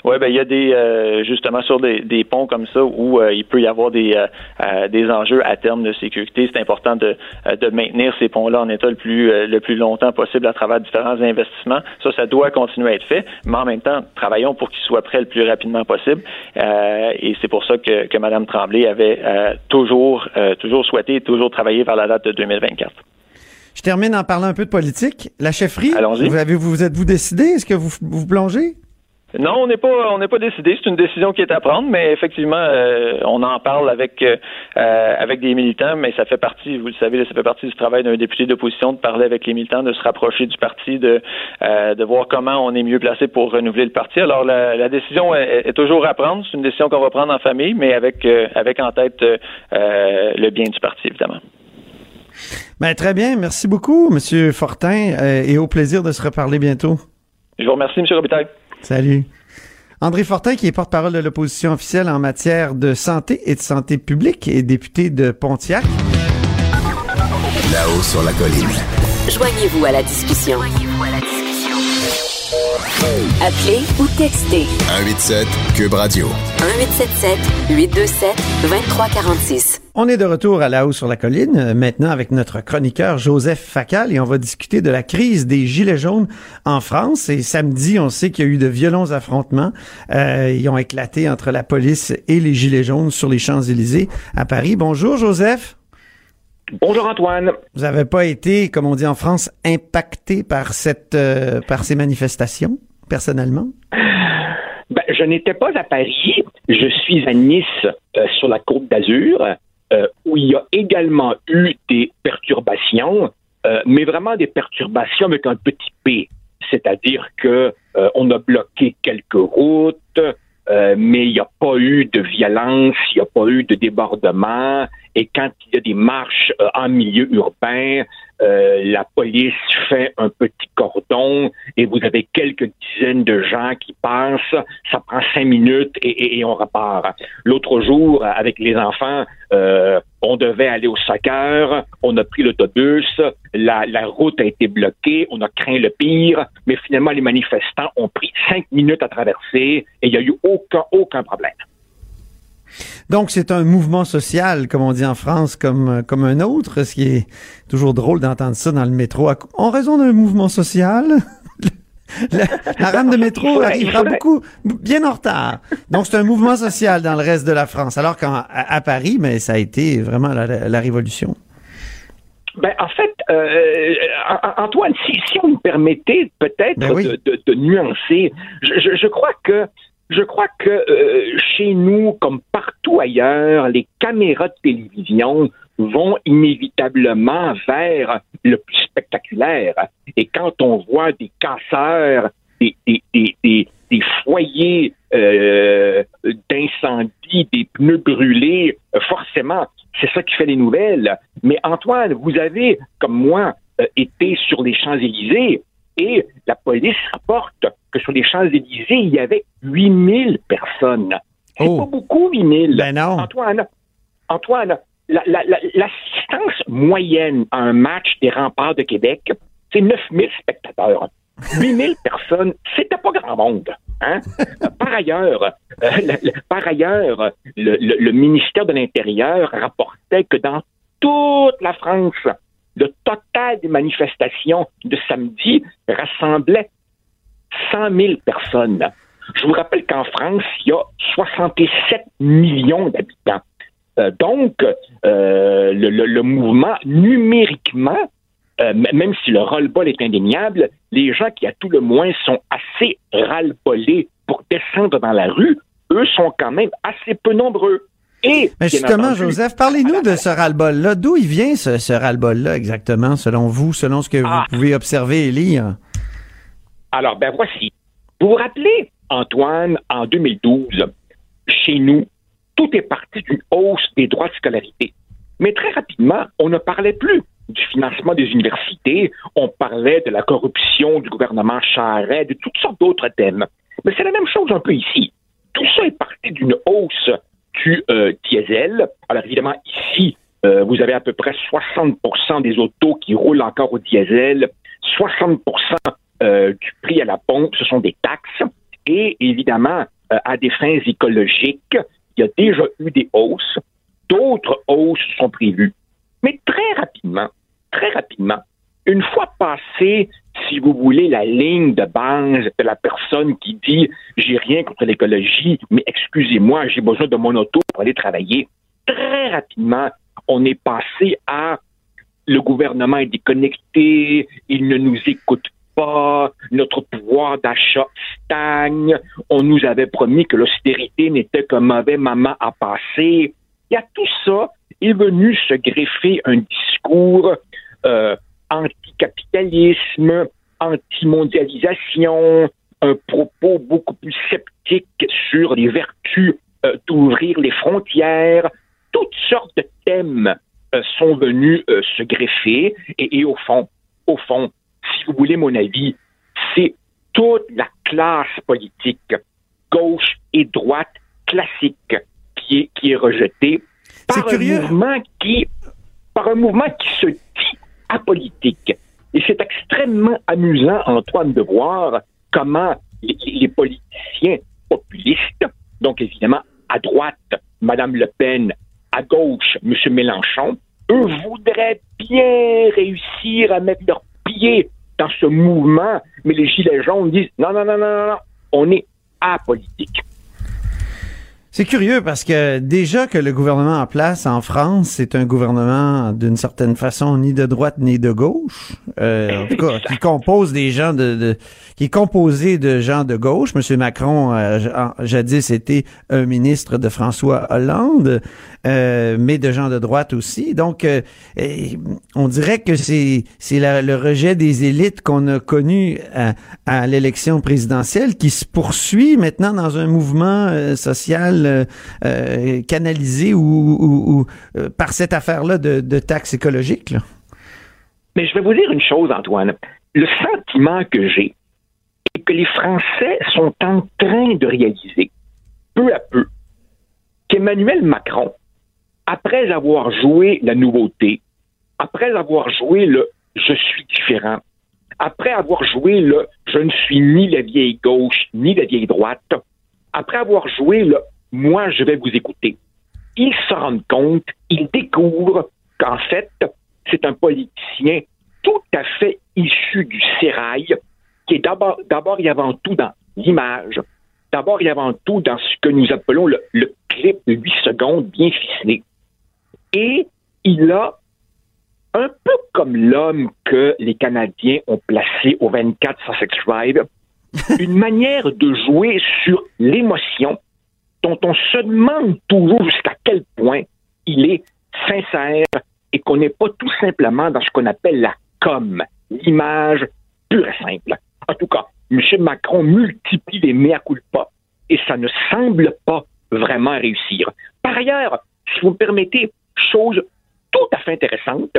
[SPEAKER 6] Oui, ben il y a des euh, justement sur des, des, ponts comme ça où euh, il peut y avoir des euh, des enjeux à terme de sécurité. C'est important de, de maintenir ces ponts-là en état le plus le plus longtemps possible à travers différents investissements. Ça, ça doit continuer à être fait, mais en même temps, travaillons pour qu'ils soient prêts le plus rapidement possible. et c'est pour ça que, que Mme Tremblay avait toujours toujours souhaité et toujours travaillé vers la date de 2024.
[SPEAKER 1] Je termine en parlant un peu de politique. La chefferie, vous avez vous êtes-vous décidé? Est-ce que vous vous plongez?
[SPEAKER 6] Non, on n'est pas on n'est pas décidé. C'est une décision qui est à prendre, mais effectivement, euh, on en parle avec euh, avec des militants, mais ça fait partie, vous le savez, ça fait partie du travail d'un député d'opposition de parler avec les militants, de se rapprocher du parti, de euh, de voir comment on est mieux placé pour renouveler le parti. Alors la, décision est, toujours à prendre. C'est une décision qu'on va prendre en famille, mais avec avec en tête le bien du parti, évidemment.
[SPEAKER 1] Ben, très bien. Merci beaucoup, Monsieur Fortin, et au plaisir de se reparler bientôt.
[SPEAKER 6] Je vous remercie, Monsieur Robitaille.
[SPEAKER 1] Salut. André Fortin, qui est porte-parole de l'opposition officielle en matière de santé et de santé publique et député de Pontiac.
[SPEAKER 4] Là-haut sur la colline.
[SPEAKER 5] Joignez-vous à la discussion. Appelez ou textez.
[SPEAKER 4] 187 Cube Radio.
[SPEAKER 5] 1877 827 2346.
[SPEAKER 1] On est de retour à la haut sur la colline, euh, maintenant avec notre chroniqueur Joseph Facal, et on va discuter de la crise des Gilets jaunes en France. Et samedi, on sait qu'il y a eu de violents affrontements. Euh, ils ont éclaté entre la police et les Gilets jaunes sur les Champs-Élysées à Paris. Bonjour Joseph.
[SPEAKER 7] Bonjour Antoine.
[SPEAKER 1] Vous n'avez pas été, comme on dit en France, impacté par cette, euh, par ces manifestations, personnellement?
[SPEAKER 7] Ben, je n'étais pas à Paris. Je suis à Nice, euh, sur la côte d'Azur, euh, où il y a également eu des perturbations, euh, mais vraiment des perturbations avec un petit P. C'est-à-dire que on a bloqué quelques routes, mais il n'y a pas eu de violence, il n'y a pas eu de débordement. Et quand il y a des marches en milieu urbain, euh, la police fait un petit cordon et vous avez quelques dizaines de gens qui passent. Ça prend cinq minutes et, on repart. L'autre jour, avec les enfants, euh, on devait aller au soccer. On a pris l'autobus. La, la route a été bloquée. On a craint le pire. Mais finalement, les manifestants ont pris cinq minutes à traverser et il n'y a eu aucun, aucun problème.
[SPEAKER 1] Donc, c'est un mouvement social, comme on dit en France, comme, euh, comme un autre, ce qui est toujours drôle d'entendre ça dans le métro. En raison d'un mouvement social, la, la rame de métro arrivera beaucoup, bien en retard. Donc, c'est un mouvement social dans le reste de la France. Alors qu'à à Paris, mais ça a été vraiment la, la- la révolution.
[SPEAKER 7] Ben, en fait, euh, An- Antoine, si, si vous me permettez peut-être
[SPEAKER 1] Ben oui.
[SPEAKER 7] de, de- de nuancer, je, je- je crois que je crois que euh, chez nous, comme partout ailleurs, les caméras de télévision vont inévitablement vers le plus spectaculaire. Et quand on voit des casseurs, des, des, foyers euh, d'incendie, des pneus brûlés, forcément, c'est ça qui fait les nouvelles. Mais Antoine, vous avez, comme moi, euh, été sur les Champs-Élysées et la police rapporte que sur les Champs-Élysées, il y avait 8000 personnes. C'est
[SPEAKER 1] Oh.
[SPEAKER 7] pas beaucoup, 8000.
[SPEAKER 1] Ben non.
[SPEAKER 7] Antoine, Antoine, la- la- la- l'assistance moyenne à un match des remparts de Québec, c'est 9000 spectateurs. 8000 personnes, c'était pas grand monde. Hein? Par ailleurs, euh, le, le- par ailleurs, le, le- le ministère de l'Intérieur rapportait que dans toute la France, le total des manifestations de samedi rassemblait 100 000 personnes. Je vous rappelle qu'en France, il y a 67 millions d'habitants. Euh, donc, euh, le, mouvement, numériquement, euh, même si le roll-ball est indéniable, les gens qui, à tout le moins, sont assez ras-le-ballés pour descendre dans la rue, eux sont quand même assez peu nombreux. Et,
[SPEAKER 1] Mais
[SPEAKER 7] bien
[SPEAKER 1] justement, Joseph, parlez-nous de ce ras-le-bol-là. D'où il vient ce, ce ras-le-bol-là exactement, selon vous, selon ce que
[SPEAKER 7] Ah.
[SPEAKER 1] vous pouvez observer et lire?
[SPEAKER 7] Alors, ben voici. Vous vous rappelez, Antoine, en 2012, chez nous, tout est parti d'une hausse des droits de scolarité. Mais très rapidement, on ne parlait plus du financement des universités, on parlait de la corruption du gouvernement Charest, de toutes sortes d'autres thèmes. Mais c'est la même chose un peu ici. Tout ça est parti d'une hausse du euh, diesel. Alors évidemment, ici, euh, vous avez à peu près 60% des autos qui roulent encore au diesel, 60% euh, du prix à la pompe, ce sont des taxes. Et évidemment, à des fins écologiques, il y a déjà eu des hausses. D'autres hausses sont prévues. Mais très rapidement, très rapidement, une fois passé, si vous voulez, la ligne de base de la personne qui dit j'ai rien contre l'écologie, mais excusez-moi, j'ai besoin de mon auto pour aller travailler, très rapidement, on est passé à le gouvernement est déconnecté, il ne nous écoute pas, notre pouvoir d'achat stagne, on nous avait promis que l'austérité n'était qu'un mauvais moment à passer. Il y a tout ça est venu se greffer un discours euh, anticapitalisme, anti-mondialisation, un propos beaucoup plus sceptique sur les vertus euh, d'ouvrir les frontières. Toutes sortes de thèmes euh, sont venus euh, se greffer et, et au fond, au fond, si vous voulez mon avis, c'est toute la classe politique, gauche et droite classique, qui est, qui est rejetée par un
[SPEAKER 1] curieux.
[SPEAKER 7] mouvement qui par un mouvement qui se apolitique. Et c'est extrêmement amusant, Antoine, de voir comment les, politiciens populistes, donc évidemment à droite, Mme Le Pen, à gauche, M. Mélenchon, eux voudraient bien réussir à mettre leurs pieds dans ce mouvement, mais les Gilets jaunes disent non, non, non, non, non, non, on est apolitique.
[SPEAKER 1] C'est curieux parce que déjà que le gouvernement en place en France, c'est un gouvernement d'une certaine façon ni de droite ni de gauche, euh, en tout cas qui compose des gens de, de, qui est composé de gens de gauche. Monsieur Macron, euh, jadis était un ministre de François Hollande, euh, mais de gens de droite aussi. Donc, euh, on dirait que c'est c'est le rejet des élites qu'on a connu à, l'élection présidentielle qui se poursuit maintenant dans un mouvement euh, social euh, euh, canalisé ou, euh, par cette affaire-là de, de taxes écologiques?
[SPEAKER 7] Mais je vais vous dire une chose, Antoine. Le sentiment que j'ai est que les Français sont en train de réaliser, peu à peu, qu'Emmanuel Macron, après avoir joué la nouveauté, après avoir joué le je suis différent, après avoir joué le je ne suis ni la vieille gauche ni la vieille droite, après avoir joué le moi, je vais vous écouter. Ils se rendent compte, ils découvrent qu'en fait, c'est un politicien tout à fait issu du sérail, qui est d'abord, d'abord et avant tout dans l'image, d'abord et avant tout dans ce que nous appelons le, clip de 8 secondes bien ficelé. Et il a, un peu comme l'homme que les Canadiens ont placé au 24 Sussex Drive, une manière de jouer sur l'émotion dont on se demande toujours jusqu'à quel point il est sincère et qu'on n'est pas tout simplement dans ce qu'on appelle la com, l'image pure et simple. En tout cas, M. Macron multiplie les mea culpa et ça ne semble pas vraiment réussir. Par ailleurs, si vous me permettez, chose tout à fait intéressante,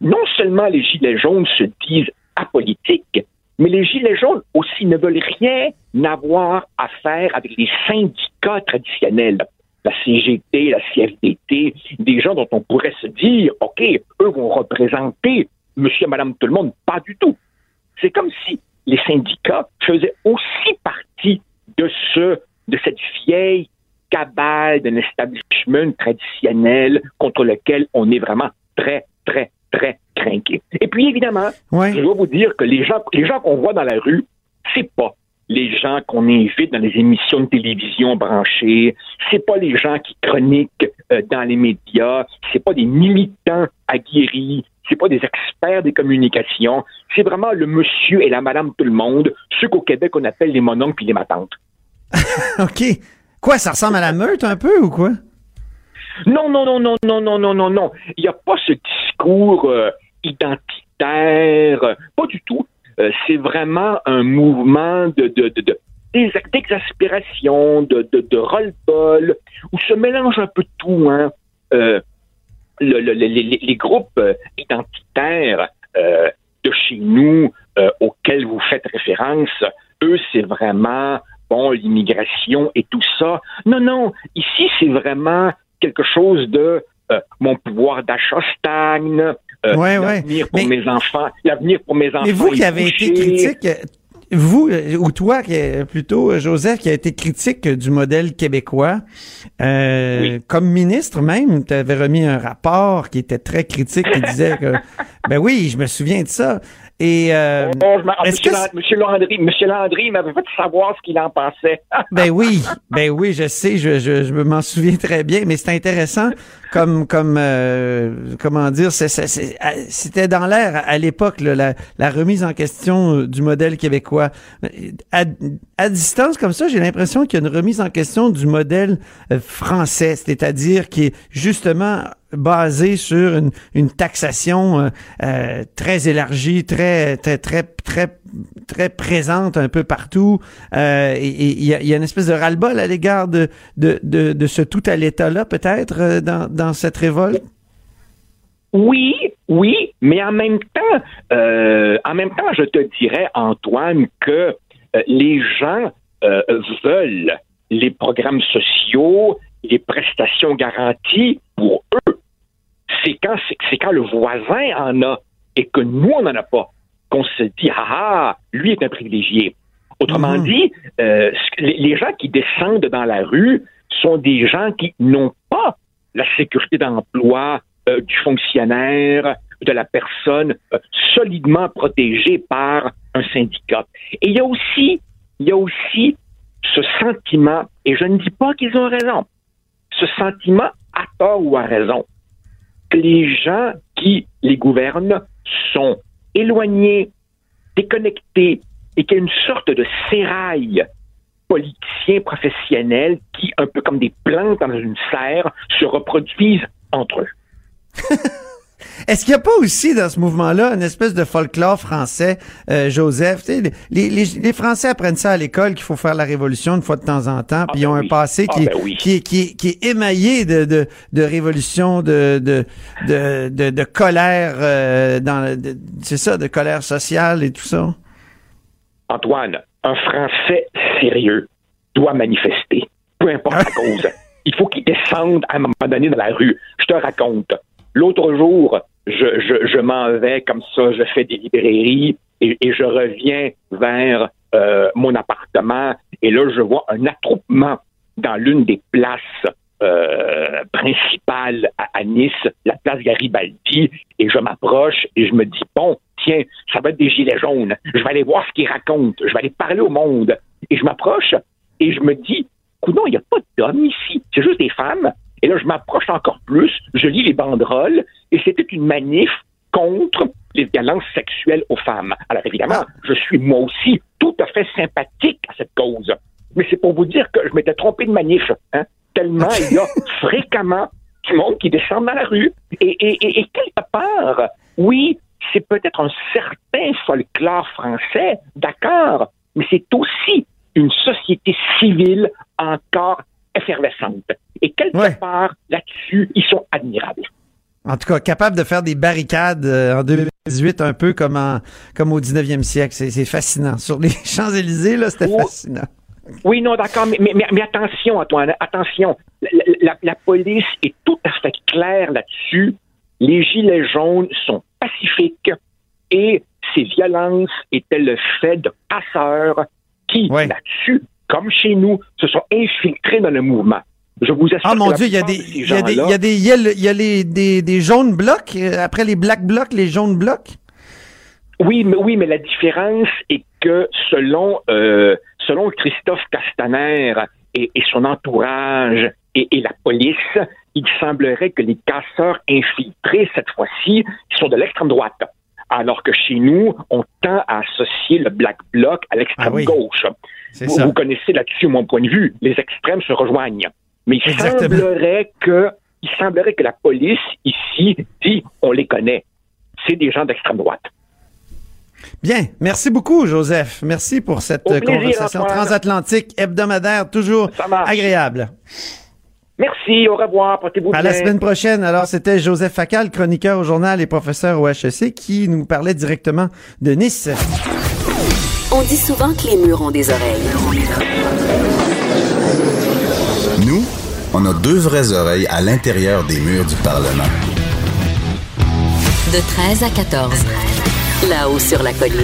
[SPEAKER 7] non seulement les Gilets jaunes se disent apolitiques, mais les Gilets jaunes aussi ne veulent rien avoir à faire avec les syndicats traditionnels. La CGT, la CFDT, des gens dont on pourrait se dire, OK, eux vont représenter monsieur et madame tout le monde. Pas du tout. C'est comme si les syndicats faisaient aussi partie de ce, de cette vieille cabale d'un establishment traditionnel contre lequel on est vraiment très, très, très craqué. Et puis, évidemment, je dois vous dire que les gens, les gens qu'on voit dans la rue, c'est pas les gens qu'on invite dans les émissions de télévision branchées, c'est pas les gens qui chroniquent euh, dans les médias, c'est pas des militants aguerris, c'est pas des experts des communications, c'est vraiment le monsieur et la madame tout le monde, ceux qu'au Québec on appelle les mononcles puis les matantes.
[SPEAKER 1] OK. Quoi, ça ressemble à la meute un peu ou quoi?
[SPEAKER 7] Non, non, non, non, non, non, non, non, non. Il n'y a pas ce discours euh, identitaire, pas du tout. Euh, c'est vraiment un mouvement de, de, de, d'exaspération, de, de, de roll-ball, où se mélange un peu tout. Hein. Euh, le, le, les, les, groupes identitaires de chez nous auxquels vous faites référence, eux, c'est vraiment bon l'immigration et tout ça. Non, non, ici, c'est vraiment quelque chose de euh, mon pouvoir d'achat stagne, euh, l'avenir pour mes enfants, l'avenir pour mes enfants.
[SPEAKER 1] Mais vous qui avez été critique, vous euh, ou toi plutôt Joseph qui a été critique du modèle québécois comme ministre même tu avais remis un rapport qui était très critique qui disait que ben oui je me souviens de ça et euh,
[SPEAKER 7] oh, Monsieur, Monsieur, Landry, Monsieur Landry m'avait fait savoir ce qu'il en pensait.
[SPEAKER 1] ben oui, ben oui, je sais, je, je, je m'en souviens très bien, mais c'est intéressant comme comme euh, comment dire, ah, c'était dans l'air à l'époque la, la, remise en question du modèle québécois. À, à distance comme ça, j'ai l'impression qu'il y a une remise en question du modèle euh, français, c'est-à-dire qui est justement basé sur une, taxation euh, euh, très élargie, très très très présente un peu partout. Euh, et il y a, une espèce de ras-le-bol à l'égard de, ce tout à l'état-là, peut-être, dans, dans cette révolte?
[SPEAKER 7] Oui, oui, mais en même temps, en même temps, je te dirais, Antoine, que les gens veulent les programmes sociaux, les prestations garanties pour eux. C'est quand, c'est quand le voisin en a et que nous, on n'en a pas, qu'on se dit, ah, ah, lui est un privilégié. Autrement mhm. dit, euh, les gens qui descendent dans la rue sont des gens qui n'ont pas la sécurité d'emploi euh, du fonctionnaire, de la personne euh, solidement protégée par un syndicat. Et il y a aussi, il y a aussi ce sentiment, et je ne dis pas qu'ils ont raison, ce sentiment, à tort ou à raison, les gens qui les gouvernent sont éloignés, déconnectés, et qu'il y a une sorte de sérail politiciens professionnels qui, un peu comme des plantes dans une serre, se reproduisent entre eux.
[SPEAKER 1] Est-ce qu'il n'y a pas aussi dans ce mouvement-là une espèce de folklore français, euh, Joseph? Les, les, les, Français apprennent ça à l'école qu'il faut faire la révolution une fois de temps en temps, puis ils ont un passé
[SPEAKER 7] Ah
[SPEAKER 1] qui,
[SPEAKER 7] ben oui.
[SPEAKER 1] qui, qui, qui est émaillé de, de, de révolution, de, de, de, de, de colère, euh, dans, c'est ça, de colère sociale et tout ça.
[SPEAKER 7] Antoine, un Français sérieux doit manifester, peu importe la cause. Il faut qu'il descende à un moment donné dans la rue. Je te raconte. L'autre jour, je, m'en vais comme ça, je fais des librairies et, je reviens vers euh, mon appartement et là, je vois un attroupement dans l'une des places euh, principales à, à Nice, la place Garibaldi, et je m'approche et je me dis, bon, tiens, ça va être des gilets jaunes. Je vais aller voir ce qu'ils racontent. Je vais aller parler au monde. Et je m'approche et je me dis, non, il n'y a pas d'hommes ici. C'est juste des femmes. Et là, je m'approche encore plus. Je lis les banderoles et c'était une manif contre les violences sexuelles aux femmes. Alors évidemment, je suis moi aussi tout à fait sympathique à cette cause. Mais c'est pour vous dire que je m'étais trompé de manif. Hein? Tellement il y a fréquemment du monde qui descend dans la rue. Et, et, et, et quelque part, oui, c'est peut-être un certain folklore français, d'accord, mais c'est aussi une société civile encore effervescente. Et quelque
[SPEAKER 1] Ouais.
[SPEAKER 7] part, là-dessus, ils sont admirables.
[SPEAKER 1] En tout cas, capable de faire des barricades euh, en 2018, un peu comme, en, comme au 19e siècle. C'est, fascinant. Sur les Champs-Élysées, là, c'était
[SPEAKER 7] Oh.
[SPEAKER 1] fascinant.
[SPEAKER 7] Oui, non, d'accord, mais, mais, mais, mais attention, Antoine, attention. La, la- la police est tout à fait claire là-dessus. Les gilets jaunes sont pacifiques et ces violences étaient le fait de passeurs qui,
[SPEAKER 1] Ouais.
[SPEAKER 7] là-dessus, comme chez nous, se sont infiltrés dans le mouvement. Je vous assure
[SPEAKER 1] Ah mon Dieu, il y a des, il y a des, il y a des, il y a les, des, des jaunes blocs, euh, après les black blocs, les jaunes blocs?
[SPEAKER 7] Oui, mais oui, mais la différence est que selon euh, selon Christophe Castaner et, et son entourage et, et la police, il semblerait que les casseurs infiltrés cette fois-ci sont de l'extrême droite. Alors que chez nous, on tend à associer le Black Bloc à l'extrême
[SPEAKER 1] Ah oui.
[SPEAKER 7] gauche.
[SPEAKER 1] C'est
[SPEAKER 7] Vous,
[SPEAKER 1] ça.
[SPEAKER 7] vous connaissez là-dessus mon point de vue. Les extrêmes se rejoignent. Mais il
[SPEAKER 1] Exactement.
[SPEAKER 7] semblerait que il semblerait que la police ici dit on les connaît. C'est des gens d'extrême droite.
[SPEAKER 1] Bien, merci beaucoup, Joseph. Merci pour cette
[SPEAKER 7] plaisir,
[SPEAKER 1] conversation
[SPEAKER 7] Antoine.
[SPEAKER 1] transatlantique hebdomadaire, toujours agréable.
[SPEAKER 7] Merci, au revoir, portez-vous
[SPEAKER 1] À
[SPEAKER 7] bien.
[SPEAKER 1] la semaine prochaine. Alors, c'était Joseph Facal, chroniqueur au journal et professeur au HEC, qui nous parlait directement de Nice.
[SPEAKER 5] On dit souvent que les murs ont des oreilles.
[SPEAKER 4] On a deux vraies oreilles à l'intérieur des murs du Parlement.
[SPEAKER 5] De 13 à 14. Là-haut sur la colline.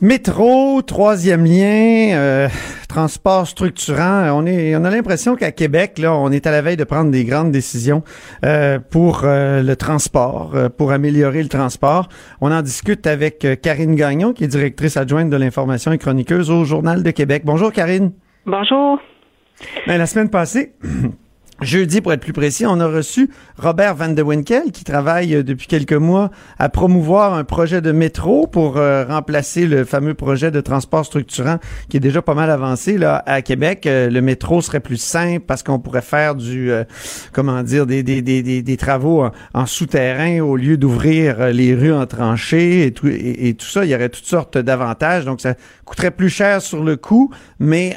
[SPEAKER 1] Métro, troisième lien, euh, transport structurant. On est, on a l'impression qu'à Québec, là, on est à la veille de prendre des grandes décisions euh, pour euh, le transport, pour améliorer le transport. On en discute avec Karine Gagnon, qui est directrice adjointe de l'information et chroniqueuse au Journal de Québec. Bonjour, Karine.
[SPEAKER 8] Bonjour.
[SPEAKER 1] Ben, la semaine passée, jeudi pour être plus précis, on a reçu Robert Van de Winkel qui travaille euh, depuis quelques mois à promouvoir un projet de métro pour euh, remplacer le fameux projet de transport structurant qui est déjà pas mal avancé là à Québec. Euh, le métro serait plus simple parce qu'on pourrait faire du euh, comment dire des, des, des, des, des travaux en, souterrain au lieu d'ouvrir les rues en tranchées et tout et, tout ça. Il y aurait toutes sortes d'avantages. Donc ça coûterait plus cher sur le coup, mais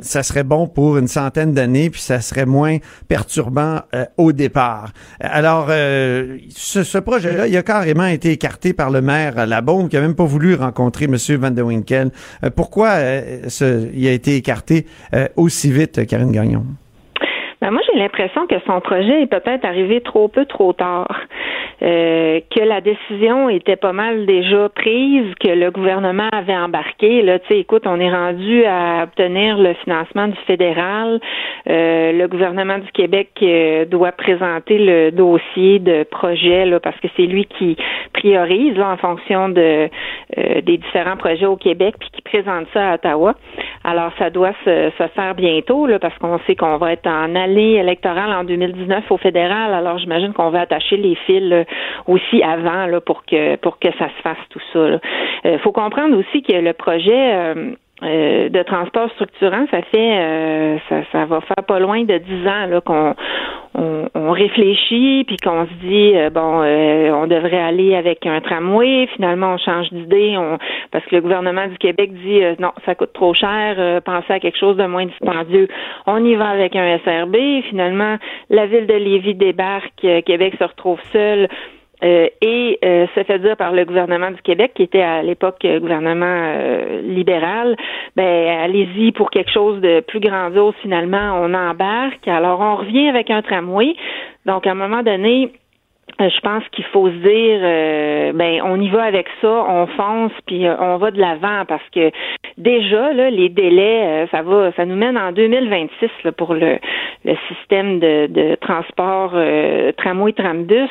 [SPEAKER 1] ça serait bon pour une centaine d'années, puis ça serait moins perturbant au départ. Alors, euh, ce, projet-là, il a carrément été écarté par le maire Labaume, qui a même pas voulu rencontrer M. Van de Winkel. Euh, pourquoi euh, il a été écarté aussi vite, Karine Gagnon?
[SPEAKER 8] Ben, moi, j'ai l'impression que son projet est peut-être arrivé trop peu, trop tard. Euh, que la décision était pas mal déjà prise, que le gouvernement avait embarqué. Là, tu sais, écoute, on est rendu à obtenir le financement du fédéral. Euh, le gouvernement du Québec euh, doit présenter le dossier de projet là, parce que c'est lui qui priorise là, en fonction de des différents projets au Québec puis qui présente ça à Ottawa. Alors, ça doit se, se faire bientôt là, parce qu'on sait qu'on va être en électorale en 2019 au fédéral. Alors, j'imagine qu'on va attacher les fils aussi avant là, pour que pour que ça se fasse tout ça. Il euh, faut comprendre aussi que le projet euh, euh, de transport structurant, ça fait ça, ça va faire pas loin de dix ans là qu'on on, réfléchit puis qu'on se dit bon on devrait aller avec un tramway. Finalement on change d'idée. On parce que le gouvernement du Québec dit non ça coûte trop cher pensez à quelque chose de moins dispendieux. On y va avec un SRB finalement la ville de Lévis débarque Québec se retrouve seul euh, et euh, fait dire par le gouvernement du Québec, qui était à l'époque euh, gouvernement libéral, ben allez-y pour quelque chose de plus grandiose. Finalement, on embarque. Alors, on revient avec un tramway. Donc, à un moment donné, euh, je pense qu'il faut se dire, euh, ben on y va avec ça, on fonce, puis euh, on va de l'avant parce que déjà là, les délais, ça va, ça nous mène en 2026 là, pour le, le système de, de transport tramway trambus.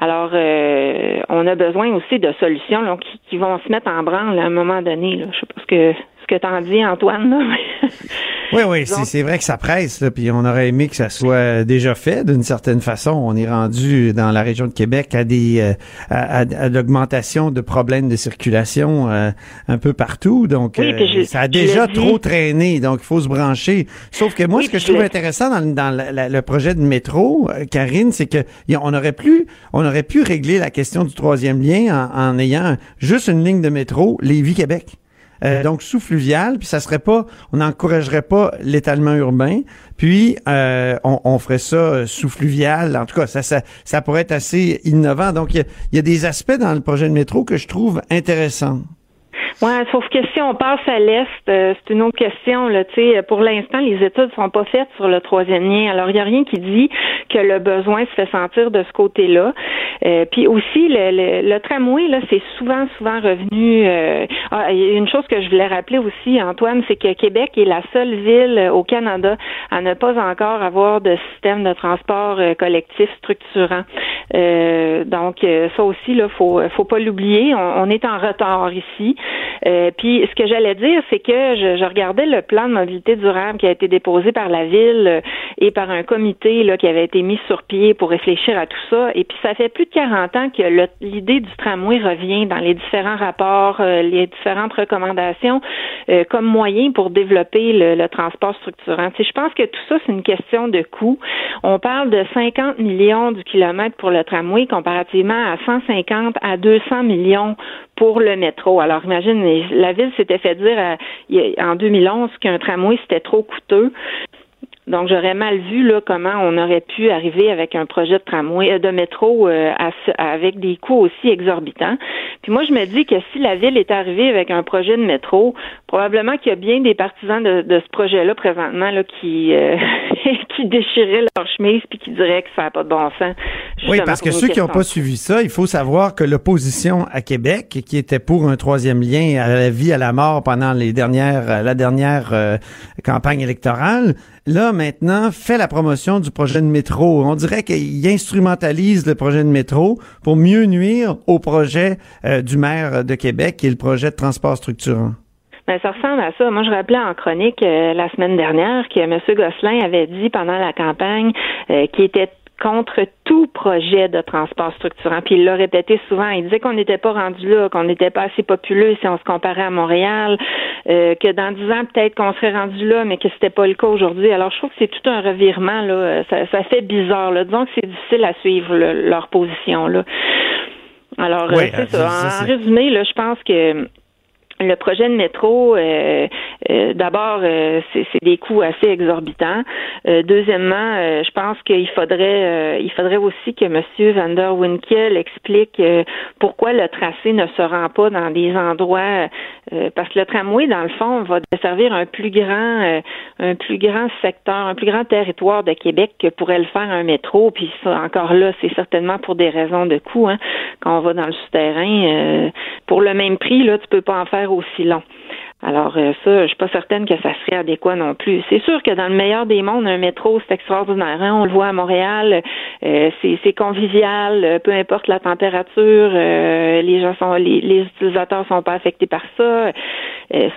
[SPEAKER 8] Alors, on a besoin aussi de solutions là, qui, qui, vont se mettre en branle à un moment donné. Là. Je sais pas ce que que tu en dis, Antoine.
[SPEAKER 1] oui, oui, c'est vrai que ça presse, là, puis on aurait aimé que ça soit déjà fait d'une certaine façon. On est rendu dans la région de Québec à des euh, à, à, l'augmentation de problèmes de circulation euh, un peu partout. Donc, euh, ça a déjà trop traîné, donc il faut se brancher. Sauf que moi, ce que je trouve intéressant dans, dans le projet de métro, Karine, c'est que on aurait pu on aurait pu régler la question du troisième lien en, en ayant juste une ligne de métro Lévis-Québec. Euh, donc sous-fluvial, puis ça serait pas, on n'encouragerait pas l'étalement urbain, puis euh, on, ferait ça euh, sous-fluvial. En tout cas, ça, ça, ça pourrait être assez innovant. Donc il y a, des aspects dans le projet de métro que je trouve intéressants.
[SPEAKER 8] Ouais, sauf que si on passe à l'est, c'est une autre question. Là, pour l'instant, les études sont pas faites sur le troisième lien. Alors, il n'y a rien qui dit que le besoin se fait sentir de ce côté-là. Euh, puis aussi, le, le, tramway, là, c'est souvent, souvent revenu. Euh, ah, une chose que je voulais rappeler aussi, Antoine, c'est que Québec est la seule ville au Canada à ne pas encore avoir de système de transport euh, collectif structurant. Euh, donc, ça aussi, là, faut, faut pas l'oublier. On, on, est en retard ici. Puis, ce que j'allais dire, c'est que je, je, regardais le plan de mobilité durable qui a été déposé par la ville et par un comité là, qui avait été mis sur pied pour réfléchir à tout ça. Et puis, ça fait plus 40 ans que l'idée du tramway revient dans les différents rapports, euh, les différentes recommandations euh, comme moyen pour développer le, transport structurant. je pense que tout ça, c'est une question de coût. On parle de 50 millions du kilomètre pour le tramway comparativement à 150 à 200 millions pour le métro. Alors, imagine, la ville s'était fait dire euh, en 2011 qu'un tramway, c'était trop coûteux. Donc, j'aurais mal vu là comment on aurait pu arriver avec un projet de tramway, euh, de métro euh, avec des coûts aussi exorbitants. Puis moi, je me dis que si la ville est arrivée avec un projet de métro, probablement qu'il y a bien des partisans de, ce projet-là présentement là qui euh, qui déchiraient leur chemise puis qui diraient que ça n'a pas de bon sens.
[SPEAKER 1] Oui, parce que ceux qui n'ont pas suivi ça, il faut savoir que l'opposition à Québec, qui était pour un troisième lien à la vie à la mort pendant les dernières la dernière campagne électorale, là, maintenant, fait la promotion du projet de métro. On dirait qu'il instrumentalise le projet de métro pour mieux nuire au projet euh, du maire de Québec, qui est le projet de transport structurant.
[SPEAKER 8] Ben, ça ressemble à ça. Moi, je rappelais en chronique euh, la semaine dernière que M. Gosselin avait dit pendant la campagne euh, qu'il était contre tout projet de transport structurant. Puis il l'a répété souvent. Il disait qu'on n'était pas rendu là, qu'on n'était pas assez populeux si on se comparait à Montréal, euh, que dans dix ans peut-être qu'on serait rendu là, mais que c'était pas le cas aujourd'hui. Alors je trouve que c'est tout un revirement là. Ça, ça fait bizarre. Là. Disons que c'est difficile à suivre leur position là. Alors euh, c'est ça. En résumé, là, je pense que le projet de métro, euh, euh, d'abord, euh, c'est des coûts assez exorbitants. deuxièmement, je pense qu'il faudrait, il faudrait aussi que M. Van der Winkel explique pourquoi le tracé ne se rend pas dans des endroits, parce que le tramway, dans le fond, va desservir un plus grand, un plus grand secteur, un plus grand territoire de Québec que pourrait le faire un métro. Puis ça, encore là, c'est certainement pour des raisons de coût. Hein, quand on va dans le souterrain, pour le même prix, là, tu peux pas en faire aussi long. Alors euh, ça, je suis pas certaine que ça serait adéquat non plus. C'est sûr que dans le meilleur des mondes, un métro, c'est extraordinaire. Hein? On le voit à Montréal, euh, c'est convivial, euh, peu importe la température, les gens sont, les, les, utilisateurs sont pas affectés par ça.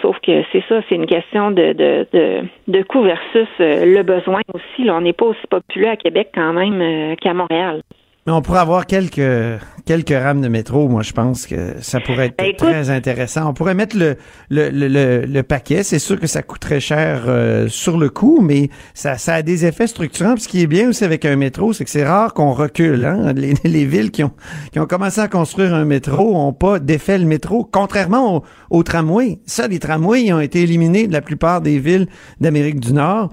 [SPEAKER 8] sauf que c'est ça, c'est une question de, de, de, coût versus le besoin aussi. Là, on n'est pas aussi populaire à Québec quand même qu'à Montréal.
[SPEAKER 1] Mais on pourrait avoir quelques quelques rames de métro. Moi, je pense que ça pourrait être ben, très intéressant. On pourrait mettre le le, le, le paquet. C'est sûr que ça coûterait cher euh, sur le coup, mais ça, ça a des effets structurants. Puis ce qui est bien aussi avec un métro, c'est que c'est rare qu'on recule. Hein? Les, les, villes qui ont qui ont commencé à construire un métro ont pas défait le métro, contrairement aux au tramways. Ça, les tramways ils ont été éliminés de la plupart des villes d'Amérique du Nord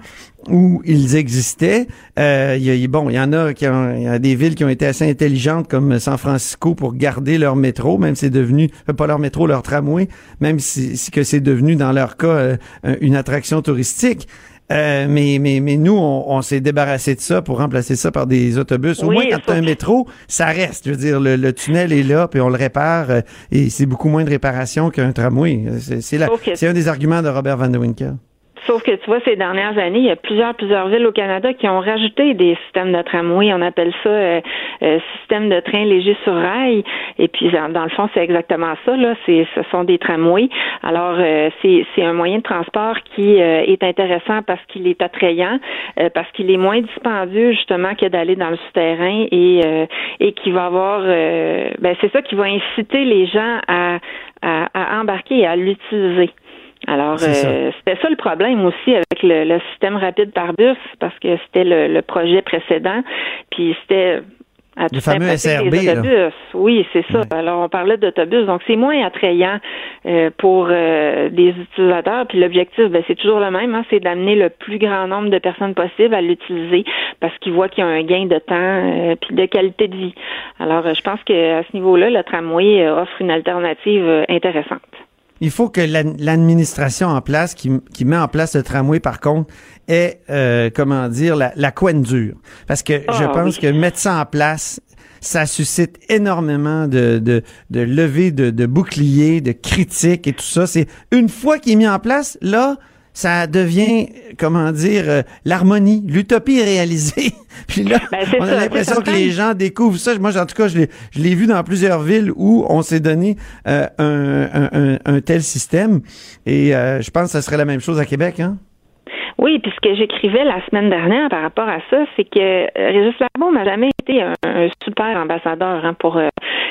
[SPEAKER 1] où ils existaient. Euh, y a, bon, il y en a qui ont, y a des villes qui ont été assez intelligentes comme San Francisco pour garder leur métro, même si c'est devenu euh, pas leur métro, leur tramway, même si, que c'est devenu dans leur cas euh, une attraction touristique. Euh, mais, mais, mais nous, on, s'est débarrassé de ça pour remplacer ça par des autobus. Au moins, quand tu un métro, ça reste. Je veux dire, le, tunnel est là, puis on le répare, euh, et c'est beaucoup moins de réparation qu'un tramway. C'est un des arguments de Robert Van de Winkel.
[SPEAKER 8] Sauf que tu vois, ces dernières années, il y a plusieurs, plusieurs villes au Canada qui ont rajouté des systèmes de tramway. On appelle ça euh, euh, système de train léger sur rail. Et puis, dans, le fond, c'est exactement ça. Là, c'est, ce sont des tramways. Alors, euh, c'est, c'est un moyen de transport qui est intéressant parce qu'il est attrayant, parce qu'il est moins dispendieux justement que d'aller dans le souterrain et et qui va avoir, ben c'est ça qui va inciter les gens à, à, à embarquer et à l'utiliser. Alors, euh, c'était ça le problème aussi avec le, système rapide par bus, parce que c'était le, projet précédent, puis c'était
[SPEAKER 1] à le fameux SRB. Autobus.
[SPEAKER 8] Oui, c'est ça. Alors, on parlait d'autobus, donc c'est moins attrayant euh, pour euh, des utilisateurs. Puis l'objectif, ben, c'est toujours le même, hein, c'est d'amener le plus grand nombre de personnes possible à l'utiliser parce qu'ils voient qu'il y a un gain de temps euh, puis de qualité de vie. Alors, je pense qu'à ce niveau-là, le tramway offre une alternative intéressante.
[SPEAKER 1] Il faut que l'administration en place, qui, met en place le tramway, par contre, ait, euh, comment dire, la, la couenne dure. Parce que je ah, pense que mettre ça en place, ça suscite énormément de, de, de levées de, de boucliers, de critiques et tout ça. C'est une fois qu'il est mis en place, là, ça devient, comment dire, euh, l'harmonie, l'utopie réalisée. Puis là, ben, on a l'impression que les gens découvrent ça. Moi, en tout cas, je l'ai vu dans plusieurs villes où on s'est donné euh, un, un, tel système. Et euh, je pense que ce serait la même chose à Québec, hein?
[SPEAKER 8] Oui, puis ce que j'écrivais la semaine dernière par rapport à ça, c'est que euh, Régis Labon n'a jamais été un, super ambassadeur hein, pour euh,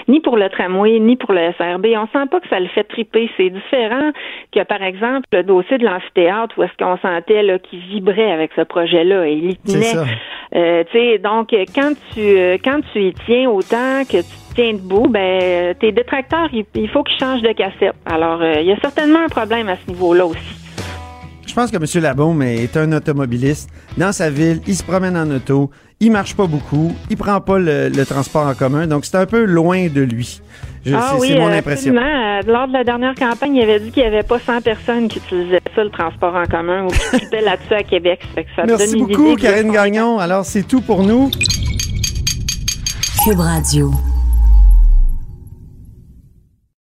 [SPEAKER 8] ni pour le tramway ni pour le SRB. On sent pas que ça le fait triper. C'est différent que par exemple le dossier de l'amphithéâtre où est-ce qu'on sentait là qu'il vibrait avec ce projet-là et il y tenait. Euh, tu sais, donc quand tu quand tu y tiens autant que tu tiens debout, ben tes détracteurs, il, il faut qu'ils changent de cassette. Alors il y a certainement un problème à ce niveau-là aussi.
[SPEAKER 1] Je pense que M. Labaume est un automobiliste. Dans sa ville, il se promène en auto, il marche pas beaucoup, il prend pas le, transport en commun, donc c'est un peu loin de lui.
[SPEAKER 8] ah oui, mon impression. Euh, lors de la dernière campagne, il avait dit qu'il n'y avait pas 100 personnes qui utilisaient ça, le transport en commun, ou qui étaient là-dessus à Québec.
[SPEAKER 1] Merci beaucoup, Karine Gagnon. Alors, c'est tout pour nous.
[SPEAKER 5] Cube Radio.